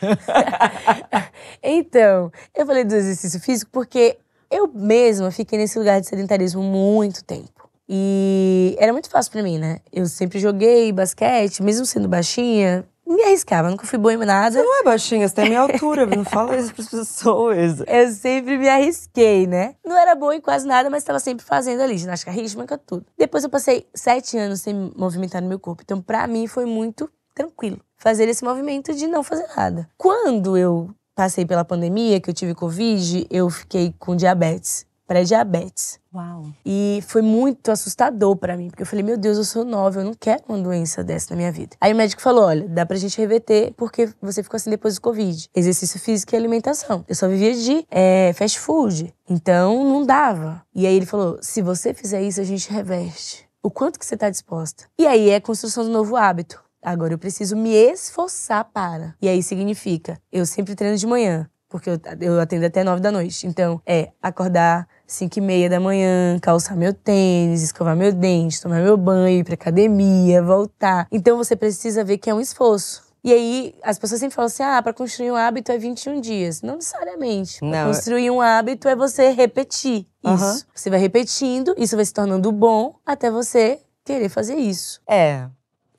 então, eu falei do exercício físico porque eu mesma fiquei nesse lugar de sedentarismo muito tempo. E era muito fácil para mim, né? Eu sempre joguei basquete, mesmo sendo baixinha, me arriscava, nunca fui boa em nada. Você não é baixinha, você tem a minha altura, não fala isso pras pessoas. Eu sempre me arrisquei, né? Não era boa em quase nada, mas estava sempre fazendo ali, ginástica rítmica, tudo. Depois eu passei sete anos sem movimentar no meu corpo, então para mim foi muito tranquilo fazer esse movimento de não fazer nada. Quando eu passei pela pandemia, que eu tive Covid, eu fiquei com diabetes. Pré-diabetes. Uau. E foi muito assustador para mim, porque eu falei, meu Deus, eu sou nova, eu não quero uma doença dessa na minha vida. Aí o médico falou, olha, dá pra gente reverter porque você ficou assim depois do Covid. Exercício físico e alimentação. Eu só vivia de é, fast food, então não dava. E aí ele falou, se você fizer isso, a gente reverte. O quanto que você tá disposta? E aí é a construção do novo hábito. Agora eu preciso me esforçar para. E aí significa, eu sempre treino de manhã, porque eu, eu atendo até nove da noite. Então, é acordar cinco e meia da manhã, calçar meu tênis, escovar meu dente, tomar meu banho, ir pra academia, voltar. Então, você precisa ver que é um esforço. E aí, as pessoas sempre falam assim: ah, para construir um hábito é 21 dias. Não necessariamente. Pra Não. construir um hábito é você repetir Aham. isso. Você vai repetindo, isso vai se tornando bom até você querer fazer isso. É.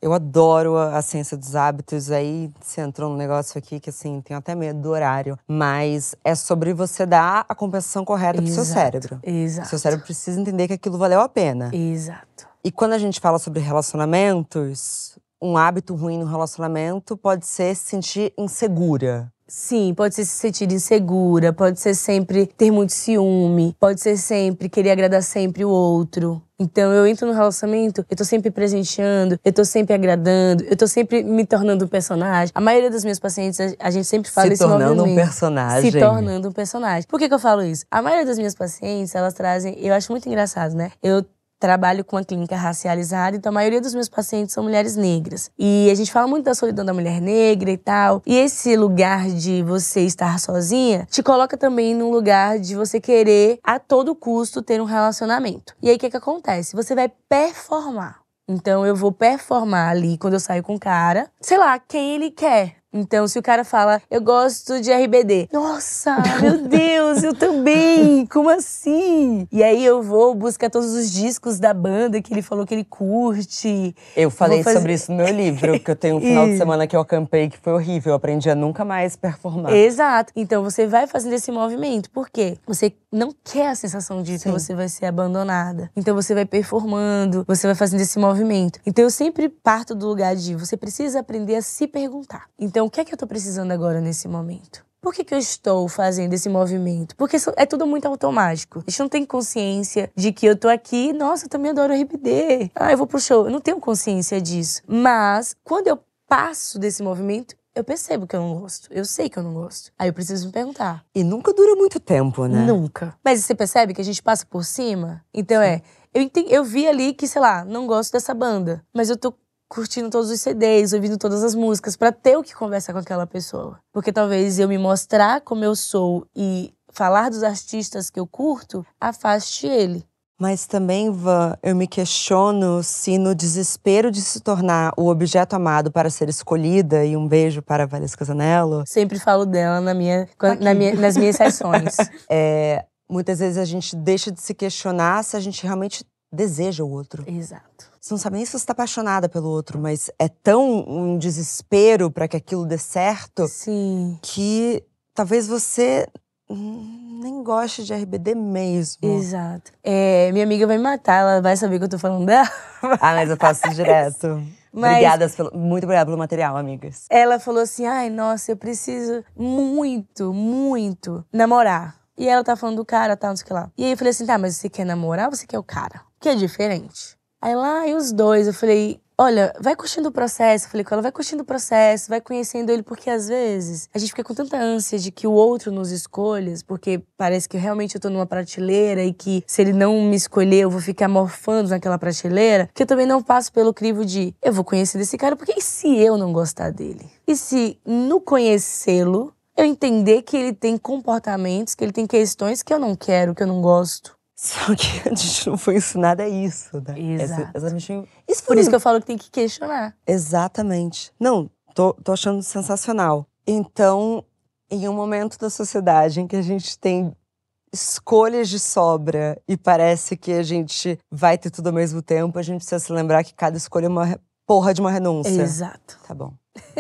Eu adoro a, a ciência dos hábitos. Aí você entrou num negócio aqui que, assim, tenho até medo do horário. Mas é sobre você dar a compensação correta pro seu Exato, cérebro. Exato. Seu cérebro precisa entender que aquilo valeu a pena. Exato. E quando a gente fala sobre relacionamentos, um hábito ruim no relacionamento pode ser se sentir insegura. Sim, pode ser se sentir insegura, pode ser sempre ter muito ciúme, pode ser sempre querer agradar sempre o outro. Então eu entro no relacionamento, eu tô sempre presenteando, eu tô sempre agradando, eu tô sempre me tornando um personagem. A maioria dos meus pacientes, a- gente sempre fala se esse tornando um movimento. personagem. Se tornando um personagem. Por que, que eu falo isso? A maioria das minhas pacientes, elas trazem. Eu acho muito engraçado, né? Eu trabalho com uma clínica racializada, então a maioria dos meus pacientes são mulheres negras. E a gente fala muito da solidão da mulher negra e tal. E esse lugar de você estar sozinha te coloca também num lugar de você querer a todo custo ter um relacionamento. E aí o que, que acontece? Você vai performar. Então eu vou performar ali quando eu saio com o cara, sei lá, quem ele quer. Então, se o cara fala, eu gosto de RBD. Nossa, meu Deus, eu também! Como assim? E aí eu vou buscar todos os discos da banda que ele falou que ele curte. Eu falei fazer- sobre isso no meu livro, que eu tenho um final de semana que eu acampei que foi horrível. Eu aprendi a nunca mais performar. Exato. Então você vai fazendo esse movimento. Por quê? Você não quer a sensação de que você vai ser abandonada. Então você vai performando, você vai fazendo esse movimento. Então eu sempre parto do lugar de você precisa aprender a se perguntar. Então o que é que eu tô precisando agora nesse momento? Por que, que eu estou fazendo esse movimento? Porque é tudo muito automático. A gente não tem consciência de que eu tô aqui, nossa, eu também adoro RBD. Ah, eu vou pro show. Eu não tenho consciência disso. Mas quando eu passo desse movimento, eu percebo que eu não gosto. Eu sei que eu não gosto. Aí eu preciso me perguntar. E nunca dura muito tempo, né? Nunca. Mas você percebe que a gente passa por cima? Então é, eu, entendi, eu vi ali que, sei lá, não gosto dessa banda, mas eu tô curtindo todos os CDs, ouvindo todas as músicas pra ter o que conversar com aquela pessoa. Porque talvez eu me mostrar como eu sou e falar dos artistas que eu curto afaste ele. Mas também, Van, eu me questiono se no desespero de se tornar o objeto amado para ser escolhida, e um beijo para a Valesca Zanello, Sempre falo dela na minha, na minha- nas minhas sessões. é, muitas vezes a gente deixa de se questionar se a gente realmente deseja o outro. Exato. Você não sabe nem se você está apaixonada pelo outro, mas é tão um desespero para que aquilo dê certo Sim. que talvez você nem goste de RBD mesmo. Exato. É, minha amiga vai me matar, ela vai saber que eu tô falando dela. Ah, mas eu faço direto. Mas- Obrigadas pelo, muito obrigada pelo material, amigas. Ela falou assim: ai, nossa, eu preciso muito, muito namorar. E ela tá falando do cara, tal, não sei o que lá. E aí eu falei assim: tá, mas você quer namorar ou você quer o cara? Que é diferente. Aí lá, e os dois, eu falei. Olha, vai curtindo o processo. Eu falei com ela, vai curtindo o processo, vai conhecendo ele, porque às vezes a gente fica com tanta ânsia de que o outro nos escolha, porque parece que realmente eu tô numa prateleira e que se ele não me escolher, eu vou ficar morfando naquela prateleira, que eu também não passo pelo crivo de eu vou conhecer desse cara, porque e se eu não gostar dele? E se no conhecê-lo eu entender que ele tem comportamentos, que ele tem questões que eu não quero, que eu não gosto? Só que a gente não foi ensinada a isso, né? Exato. Essa- Exatamente. Isso Por isso que eu falo que tem que questionar. Exatamente. Não, tô, tô achando sensacional. Então, em um momento da sociedade em que a gente tem escolhas de sobra e parece que a gente vai ter tudo ao mesmo tempo, a gente precisa se lembrar que cada escolha é uma porra de uma renúncia. Exato. Tá bom.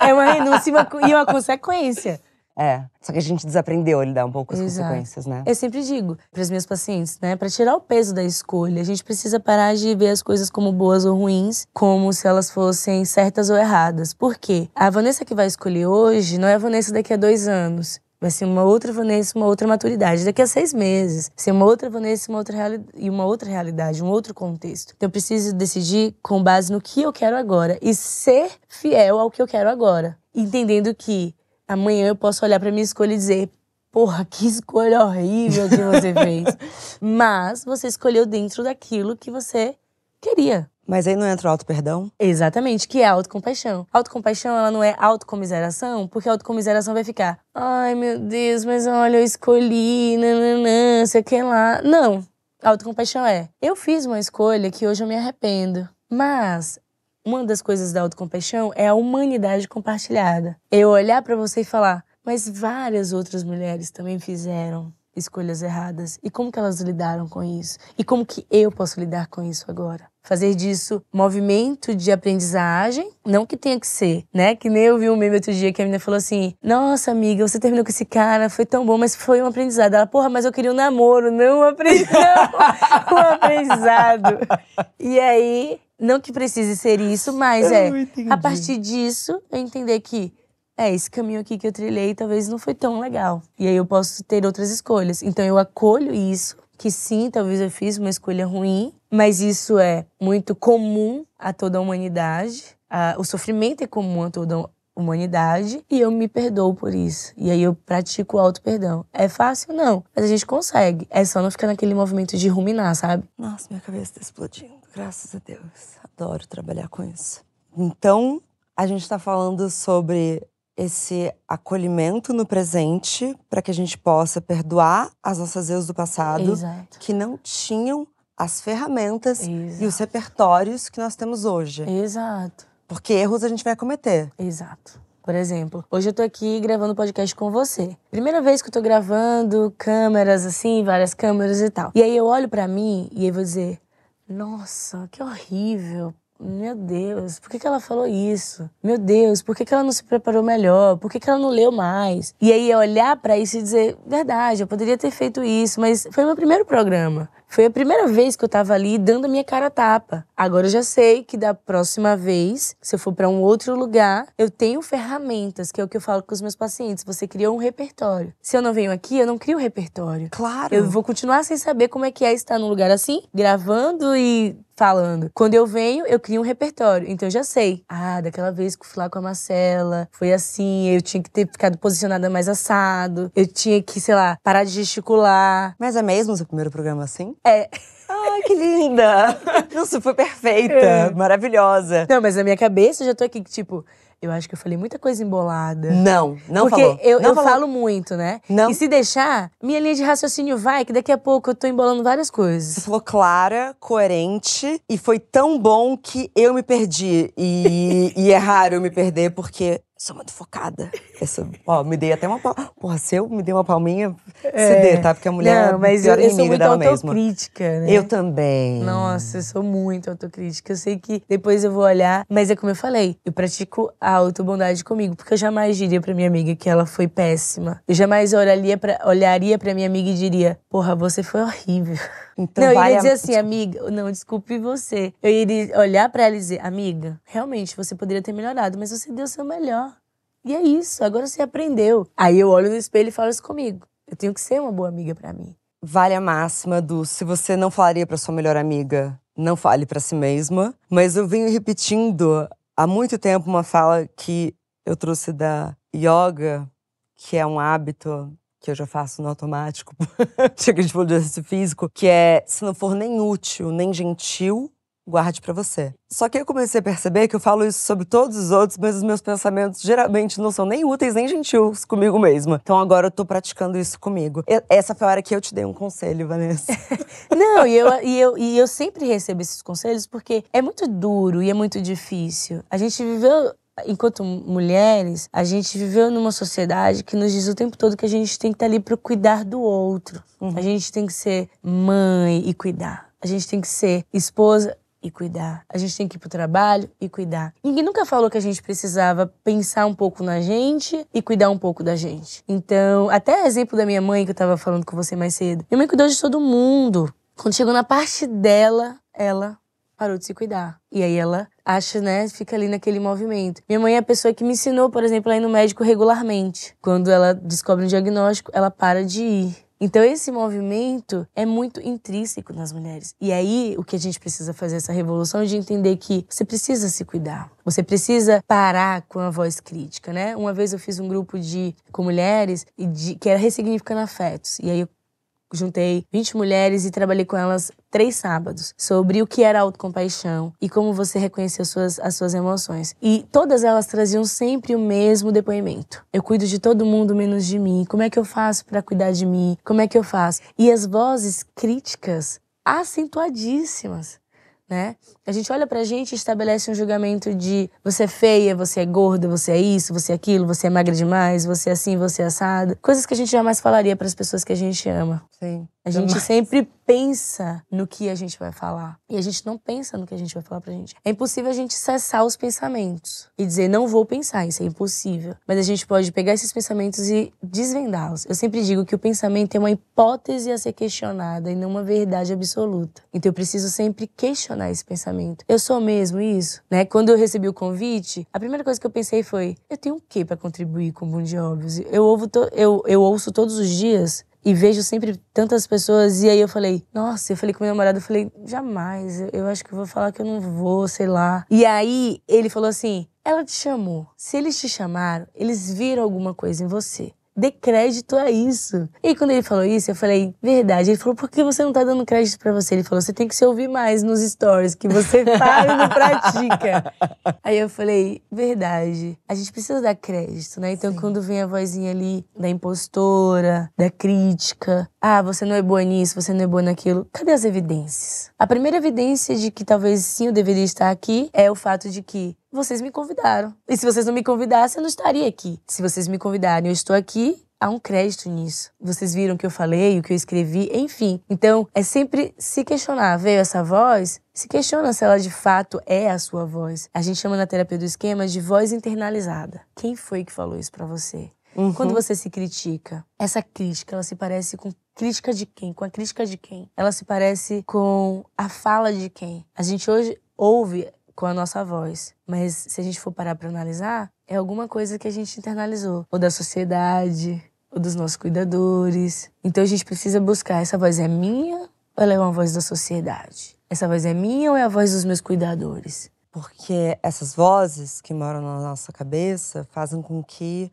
É uma renúncia e uma, e uma consequência. É. Só que a gente desaprendeu a lidar um pouco com as Exato. consequências, né? Eu sempre digo para os meus pacientes, né, para tirar o peso da escolha, a gente precisa parar de ver as coisas como boas ou ruins, como se elas fossem certas ou erradas. Por quê? A Vanessa que vai escolher hoje não é a Vanessa daqui a dois anos. Vai ser uma outra Vanessa, uma outra maturidade. Daqui a seis meses, ser uma outra Vanessa, uma outra e uma outra realidade, um outro contexto. Então eu preciso decidir com base no que eu quero agora e ser fiel ao que eu quero agora, entendendo que amanhã eu posso olhar para minha escolha e dizer porra, que escolha horrível que você fez. Mas você escolheu dentro daquilo que você queria. Mas aí não entra o auto-perdão? Exatamente, que é autocompaixão. Autocompaixão, ela não é autocomiseração, porque a autocomiseração vai ficar, ai meu Deus, mas olha, eu escolhi, nananã, sei que lá. Não. Autocompaixão é, eu fiz uma escolha que hoje eu me arrependo. Mas uma das coisas da autocompaixão é a humanidade compartilhada. Eu olhar para você e falar, mas várias outras mulheres também fizeram escolhas erradas. E como que elas lidaram com isso? E como que eu posso lidar com isso agora? Fazer disso movimento de aprendizagem, não que tenha que ser, né? Que nem eu vi um meme outro dia que a menina falou assim: Nossa, amiga, você terminou com esse cara, foi tão bom, mas foi um aprendizado. Ela, porra, mas eu queria um namoro, não um aprendizado. um aprendizado. E aí, não que precise ser isso, mas é, a partir disso, eu entender que é, esse caminho aqui que eu trilhei talvez não foi tão legal. E aí eu posso ter outras escolhas. Então eu acolho isso, que sim, talvez eu fiz uma escolha ruim, mas isso é muito comum a toda a humanidade. o sofrimento é comum a toda a humanidade e eu me perdoo por isso. E aí eu pratico o auto-perdão. É fácil? Não. Mas a gente consegue. É só não ficar naquele movimento de ruminar, sabe? Nossa, minha cabeça tá explodindo. Graças a Deus. Adoro trabalhar com isso. Então, a gente tá falando sobre esse acolhimento no presente para que a gente possa perdoar as nossas erros do passado Exato. que não tinham as ferramentas Exato. e os repertórios que nós temos hoje. Exato. Porque erros a gente vai cometer. Exato. Por exemplo, hoje eu tô aqui gravando podcast com você. Primeira vez que eu tô gravando, câmeras assim, várias câmeras e tal. E aí eu olho para mim e eu vou dizer: "Nossa, que horrível. Meu Deus, por que, que ela falou isso? Meu Deus, por que, que ela não se preparou melhor? Por que, que ela não leu mais? E aí olhar para isso e dizer, verdade, eu poderia ter feito isso, mas foi meu primeiro programa. Foi a primeira vez que eu tava ali dando a minha cara a tapa. Agora eu já sei que da próxima vez, se eu for para um outro lugar, eu tenho ferramentas, que é o que eu falo com os meus pacientes. Você criou um repertório. Se eu não venho aqui, eu não crio repertório. Claro. Eu vou continuar sem saber como é que é estar num lugar assim, gravando e falando. Quando eu venho, eu crio um repertório. Então eu já sei. Ah, daquela vez que eu fui lá com a Marcela, foi assim, eu tinha que ter ficado posicionada mais assado. Eu tinha que, sei lá, parar de gesticular. Mas é mesmo o seu primeiro programa assim? É. Ai, que linda! Nossa, foi perfeita, É. maravilhosa. Não, mas na minha cabeça eu já tô aqui, tipo, eu acho que eu falei muita coisa embolada. Não, não Porque falou. eu, não eu falou. falo muito, né? Não. E se deixar, minha linha de raciocínio vai, que daqui a pouco eu tô embolando várias Você coisas. falou clara, coerente e foi tão bom que eu me perdi. E, e é raro eu me perder porque sou muito focada. Essa, ó, me dei até uma palminha. Porra, se eu me dei uma palminha, você dê, tá? Porque a mulher É. Não, mas é eu, pior eu sou inimiga muito dela mesma. autocrítica, né? Eu também. Nossa, eu sou muito autocrítica. Eu sei que depois eu vou olhar, mas é como eu falei, eu pratico a autobondade comigo, porque eu jamais diria pra minha amiga que ela foi péssima. Eu jamais olharia pra, olharia pra minha amiga e diria, porra, você foi horrível. Então não, eu vai iria a- dizer assim, amiga, não, desculpe você. Eu iria olhar pra ela e dizer, amiga, realmente você poderia ter melhorado, mas você deu o seu melhor. E é isso, agora você aprendeu. Aí eu olho no espelho e falo isso comigo. Eu tenho que ser uma boa amiga pra mim. Vale a máxima do se você não falaria pra sua melhor amiga, não fale pra si mesma. Mas eu venho repetindo há muito tempo uma fala que eu trouxe da yoga, que é um hábito que eu já faço no automático. Chega de exercício físico, que é se não for nem útil, nem gentil, guarde pra você. Só que eu comecei a perceber que eu falo isso sobre todos os outros, mas os meus pensamentos geralmente não são nem úteis nem gentis comigo mesma. Então agora eu tô praticando isso comigo. E- Essa foi a hora que eu te dei um conselho, Vanessa. Não, e eu, e, eu, e eu sempre recebo esses conselhos porque é muito duro e é muito difícil. A gente viveu, enquanto mulheres, a gente viveu numa sociedade que nos diz o tempo todo que a gente tem que estar ali para cuidar do outro. A gente tem que ser mãe e cuidar. A gente tem que ser esposa e cuidar. A gente tem que ir pro trabalho e cuidar. Ninguém nunca falou que a gente precisava pensar um pouco na gente e cuidar um pouco da gente. Então, até exemplo da minha mãe que eu tava falando com você mais cedo. Minha mãe cuidou de todo mundo. Quando chegou na parte dela, ela parou de se cuidar. E aí ela acha, né, fica ali naquele movimento. Minha mãe é a pessoa que me ensinou, por exemplo, a ir no médico regularmente. Quando ela descobre um diagnóstico, ela para de ir. Então esse movimento é muito intrínseco nas mulheres. E aí o que a gente precisa fazer essa revolução é de entender que você precisa se cuidar. Você precisa parar com a voz crítica, né? Uma vez eu fiz um grupo de com mulheres de, que era ressignificando afetos. E aí eu juntei 20 mulheres e trabalhei com elas três sábados sobre o que era autocompaixão e como você reconhecer as suas, as suas emoções. E todas elas traziam sempre o mesmo depoimento. Eu cuido de todo mundo menos de mim. Como é que eu faço para cuidar de mim? Como é que eu faço? E as vozes críticas acentuadíssimas né? A gente olha pra gente e estabelece um julgamento de você é feia, você é gorda, você é isso, você é aquilo, você é magra demais, você é assim, você é assado. Coisas que a gente jamais falaria para as pessoas que a gente ama. Sim. A gente sempre pensa no que a gente vai falar. E a gente não pensa no que a gente vai falar pra gente. É impossível a gente cessar os pensamentos e dizer, não vou pensar, isso é impossível. Mas a gente pode pegar esses pensamentos e desvendá-los. Eu sempre digo que o pensamento é uma hipótese a ser questionada e não uma verdade absoluta. Então eu preciso sempre questionar esse pensamento. Eu sou mesmo isso? Né? Quando eu recebi o convite, a primeira coisa que eu pensei foi, eu tenho o quê para contribuir com o Mundo de Óbvios? Eu, ouvo eu, eu ouço todos os dias e vejo sempre tantas pessoas. E aí eu falei, nossa, eu falei com meu namorado, eu falei, jamais, eu, acho que eu vou falar que eu não vou, sei lá. E aí ele falou assim: ela te chamou. Se eles te chamaram, eles viram alguma coisa em você dê crédito a isso. E quando ele falou isso, eu falei, verdade. Ele falou, por que você não tá dando crédito para você? Ele falou, você tem que se ouvir mais nos stories, que você fala e não pratica. Aí eu falei, verdade. A gente precisa dar crédito, né? Então, Sim. quando vem a vozinha ali da impostora, da crítica, ah, você não é boa nisso, você não é boa naquilo, cadê as evidências? A primeira evidência de que talvez sim eu deveria estar aqui é o fato de que vocês me convidaram. E se vocês não me convidassem, eu não estaria aqui. Se vocês me convidarem, eu estou aqui, há um crédito nisso. Vocês viram o que eu falei, o que eu escrevi, enfim. Então, é sempre se questionar. Veio essa voz? Se questiona se ela de fato é a sua voz. A gente chama na terapia do esquema de voz internalizada. Quem foi que falou isso para você? Uhum. Quando você se critica, essa crítica, ela se parece com crítica de quem? Com a crítica de quem? Ela se parece com a fala de quem? A gente hoje ouve com a nossa voz. Mas se a gente for parar para analisar, é alguma coisa que a gente internalizou, ou da sociedade, ou dos nossos cuidadores. Então a gente precisa buscar essa voz é minha ou ela é uma voz da sociedade? Essa voz é minha ou é a voz dos meus cuidadores? Porque essas vozes que moram na nossa cabeça fazem com que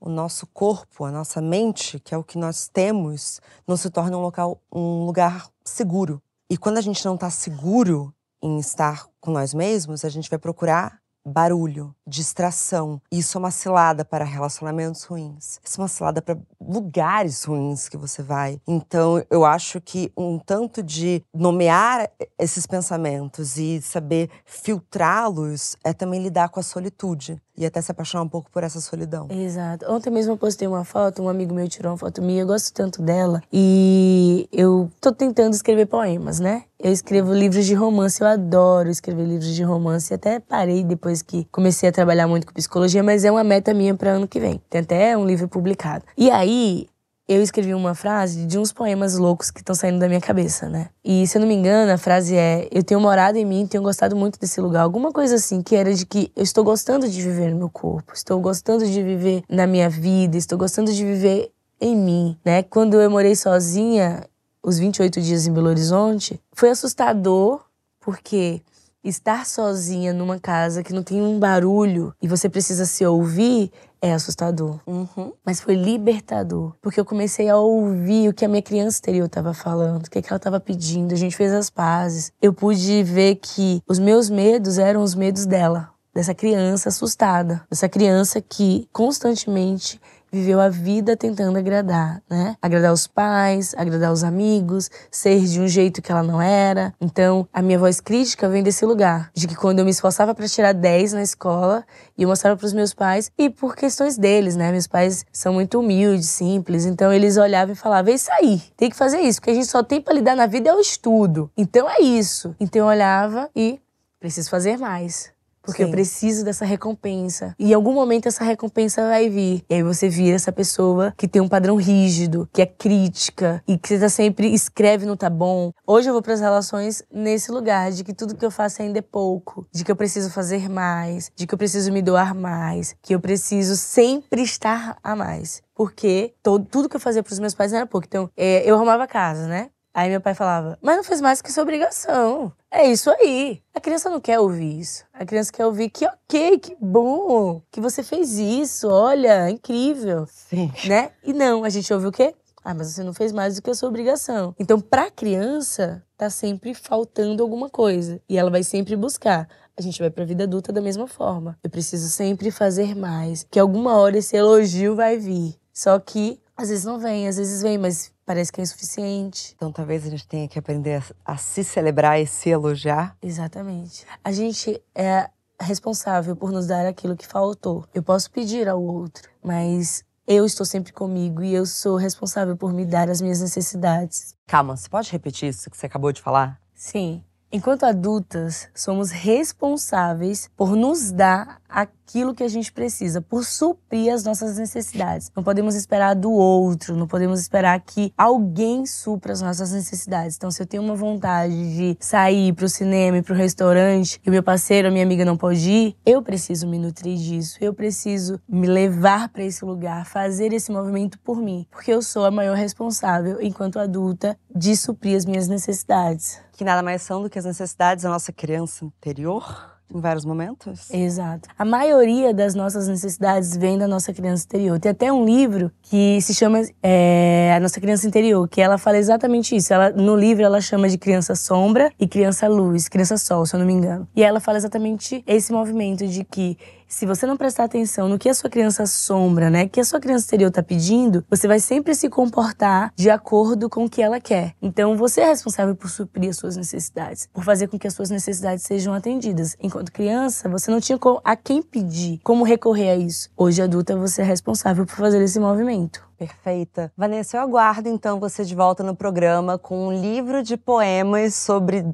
o nosso corpo, a nossa mente, que é o que nós temos, não se torne um local, um lugar seguro. E quando a gente não está seguro em estar com nós mesmos, a gente vai procurar barulho, distração. Isso é uma cilada para relacionamentos ruins. Isso é uma cilada para lugares ruins que você vai. Então, eu acho que um tanto de nomear esses pensamentos e saber filtrá-los é também lidar com a solitude e até se apaixonar um pouco por essa solidão. Exato. Ontem mesmo eu postei uma foto, um amigo meu tirou uma foto minha, eu gosto tanto dela. E eu tô tentando escrever poemas, né? Eu escrevo livros de romance, eu adoro escrever livros de romance. Até parei depois que comecei a trabalhar muito com psicologia, mas é uma meta minha para ano que vem. Tem até um livro publicado. E aí, eu escrevi uma frase de uns poemas loucos que estão saindo da minha cabeça, né? E se eu não me engano, a frase é: Eu tenho morado em mim, tenho gostado muito desse lugar. Alguma coisa assim, que era de que eu estou gostando de viver no meu corpo, estou gostando de viver na minha vida, estou gostando de viver em mim, né? Quando eu morei sozinha, os 28 dias em Belo Horizonte, foi assustador, porque estar sozinha numa casa que não tem um barulho e você precisa se ouvir é assustador. Uhum. Mas foi libertador. Porque eu comecei a ouvir o que a minha criança interior estava falando, o que, é que ela estava pedindo. A gente fez as pazes. Eu pude ver que os meus medos eram os medos dela. Dessa criança assustada. Dessa criança que constantemente viveu a vida tentando agradar, né? Agradar os pais, agradar os amigos, ser de um jeito que ela não era. Então, a minha voz crítica vem desse lugar, de que quando eu me esforçava para tirar 10 na escola, eu mostrava para os meus pais, e por questões deles, né? Meus pais são muito humildes, simples, então eles olhavam e falavam: "É isso aí, tem que fazer isso, porque a gente só tem para lidar na vida é o estudo". Então é isso. Então eu olhava e preciso fazer mais Porque Sim. eu preciso dessa recompensa. E em algum momento essa recompensa vai vir. E aí você vira essa pessoa que tem um padrão rígido, que é crítica e que você tá sempre escreve no tá bom. Hoje eu vou para as relações nesse lugar de que tudo que eu faço ainda é pouco, de que eu preciso fazer mais, de que eu preciso me doar mais, que eu preciso sempre estar a mais. Porque todo, tudo que eu fazia pros meus pais era pouco. Então, é, eu arrumava casa, né? Aí meu pai falava, mas não fez mais que sua obrigação. É isso aí. A criança não quer ouvir isso. A criança quer ouvir que ok, que bom, que você fez isso, olha, incrível. Sim. Né? E não, a gente ouve o quê? Ah, mas você não fez mais do que a sua obrigação. Então, pra criança, tá sempre faltando alguma coisa. E ela vai sempre buscar. A gente vai pra vida adulta da mesma forma. Eu preciso sempre fazer mais. Que alguma hora esse elogio vai vir. Só que às vezes não vem, às vezes vem, mas parece que é insuficiente. Então talvez a gente tenha que aprender a, a se celebrar e se elogiar. Exatamente. A gente é responsável por nos dar aquilo que faltou. Eu posso pedir ao outro, mas eu estou sempre comigo e eu sou responsável por me dar as minhas necessidades. Calma, você pode repetir isso que você acabou de falar? Sim. Enquanto adultas, somos responsáveis por nos dar aquilo que a gente precisa, por suprir as nossas necessidades. Não podemos esperar do outro, não podemos esperar que alguém supra as nossas necessidades. Então, se eu tenho uma vontade de sair para o cinema e para o restaurante e o meu parceiro, a minha amiga não pode ir, eu preciso me nutrir disso, eu preciso me levar para esse lugar, fazer esse movimento por mim, porque eu sou a maior responsável, enquanto adulta, de suprir as minhas necessidades. Que nada mais são do que as necessidades da nossa criança interior em vários momentos? Exato. A maioria das nossas necessidades vem da nossa criança interior. Tem até um livro que se chama é, A Nossa Criança Interior, que ela fala exatamente isso. Ela, no livro ela chama de criança sombra e criança luz, criança sol, se eu não me engano. E ela fala exatamente esse movimento de que se você não prestar atenção no que a sua criança sombra, né, que a sua criança exterior está pedindo, você vai sempre se comportar de acordo com o que ela quer. Então você é responsável por suprir as suas necessidades, por fazer com que as suas necessidades sejam atendidas. Enquanto criança, você não tinha a quem pedir, como recorrer a isso. Hoje adulta, você é responsável por fazer esse movimento. Perfeita. Vanessa, eu aguardo então você de volta no programa com um livro de poemas sobre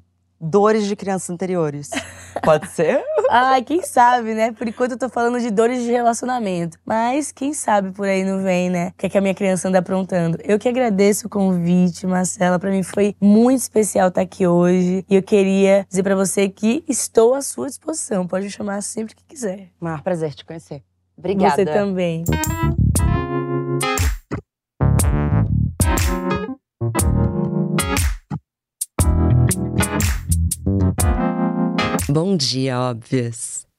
dores de crianças anteriores. Pode ser? Ai, quem sabe, né? Por enquanto eu tô falando de dores de relacionamento. Mas quem sabe por aí não vem, né? O que, é que a minha criança anda aprontando. Eu que agradeço o convite, Marcela. Para mim foi muito especial estar aqui hoje. E eu queria dizer para você que estou à sua disposição. Pode me chamar sempre que quiser. Maior prazer te conhecer. Obrigada. Você também. Bom dia, óbvias!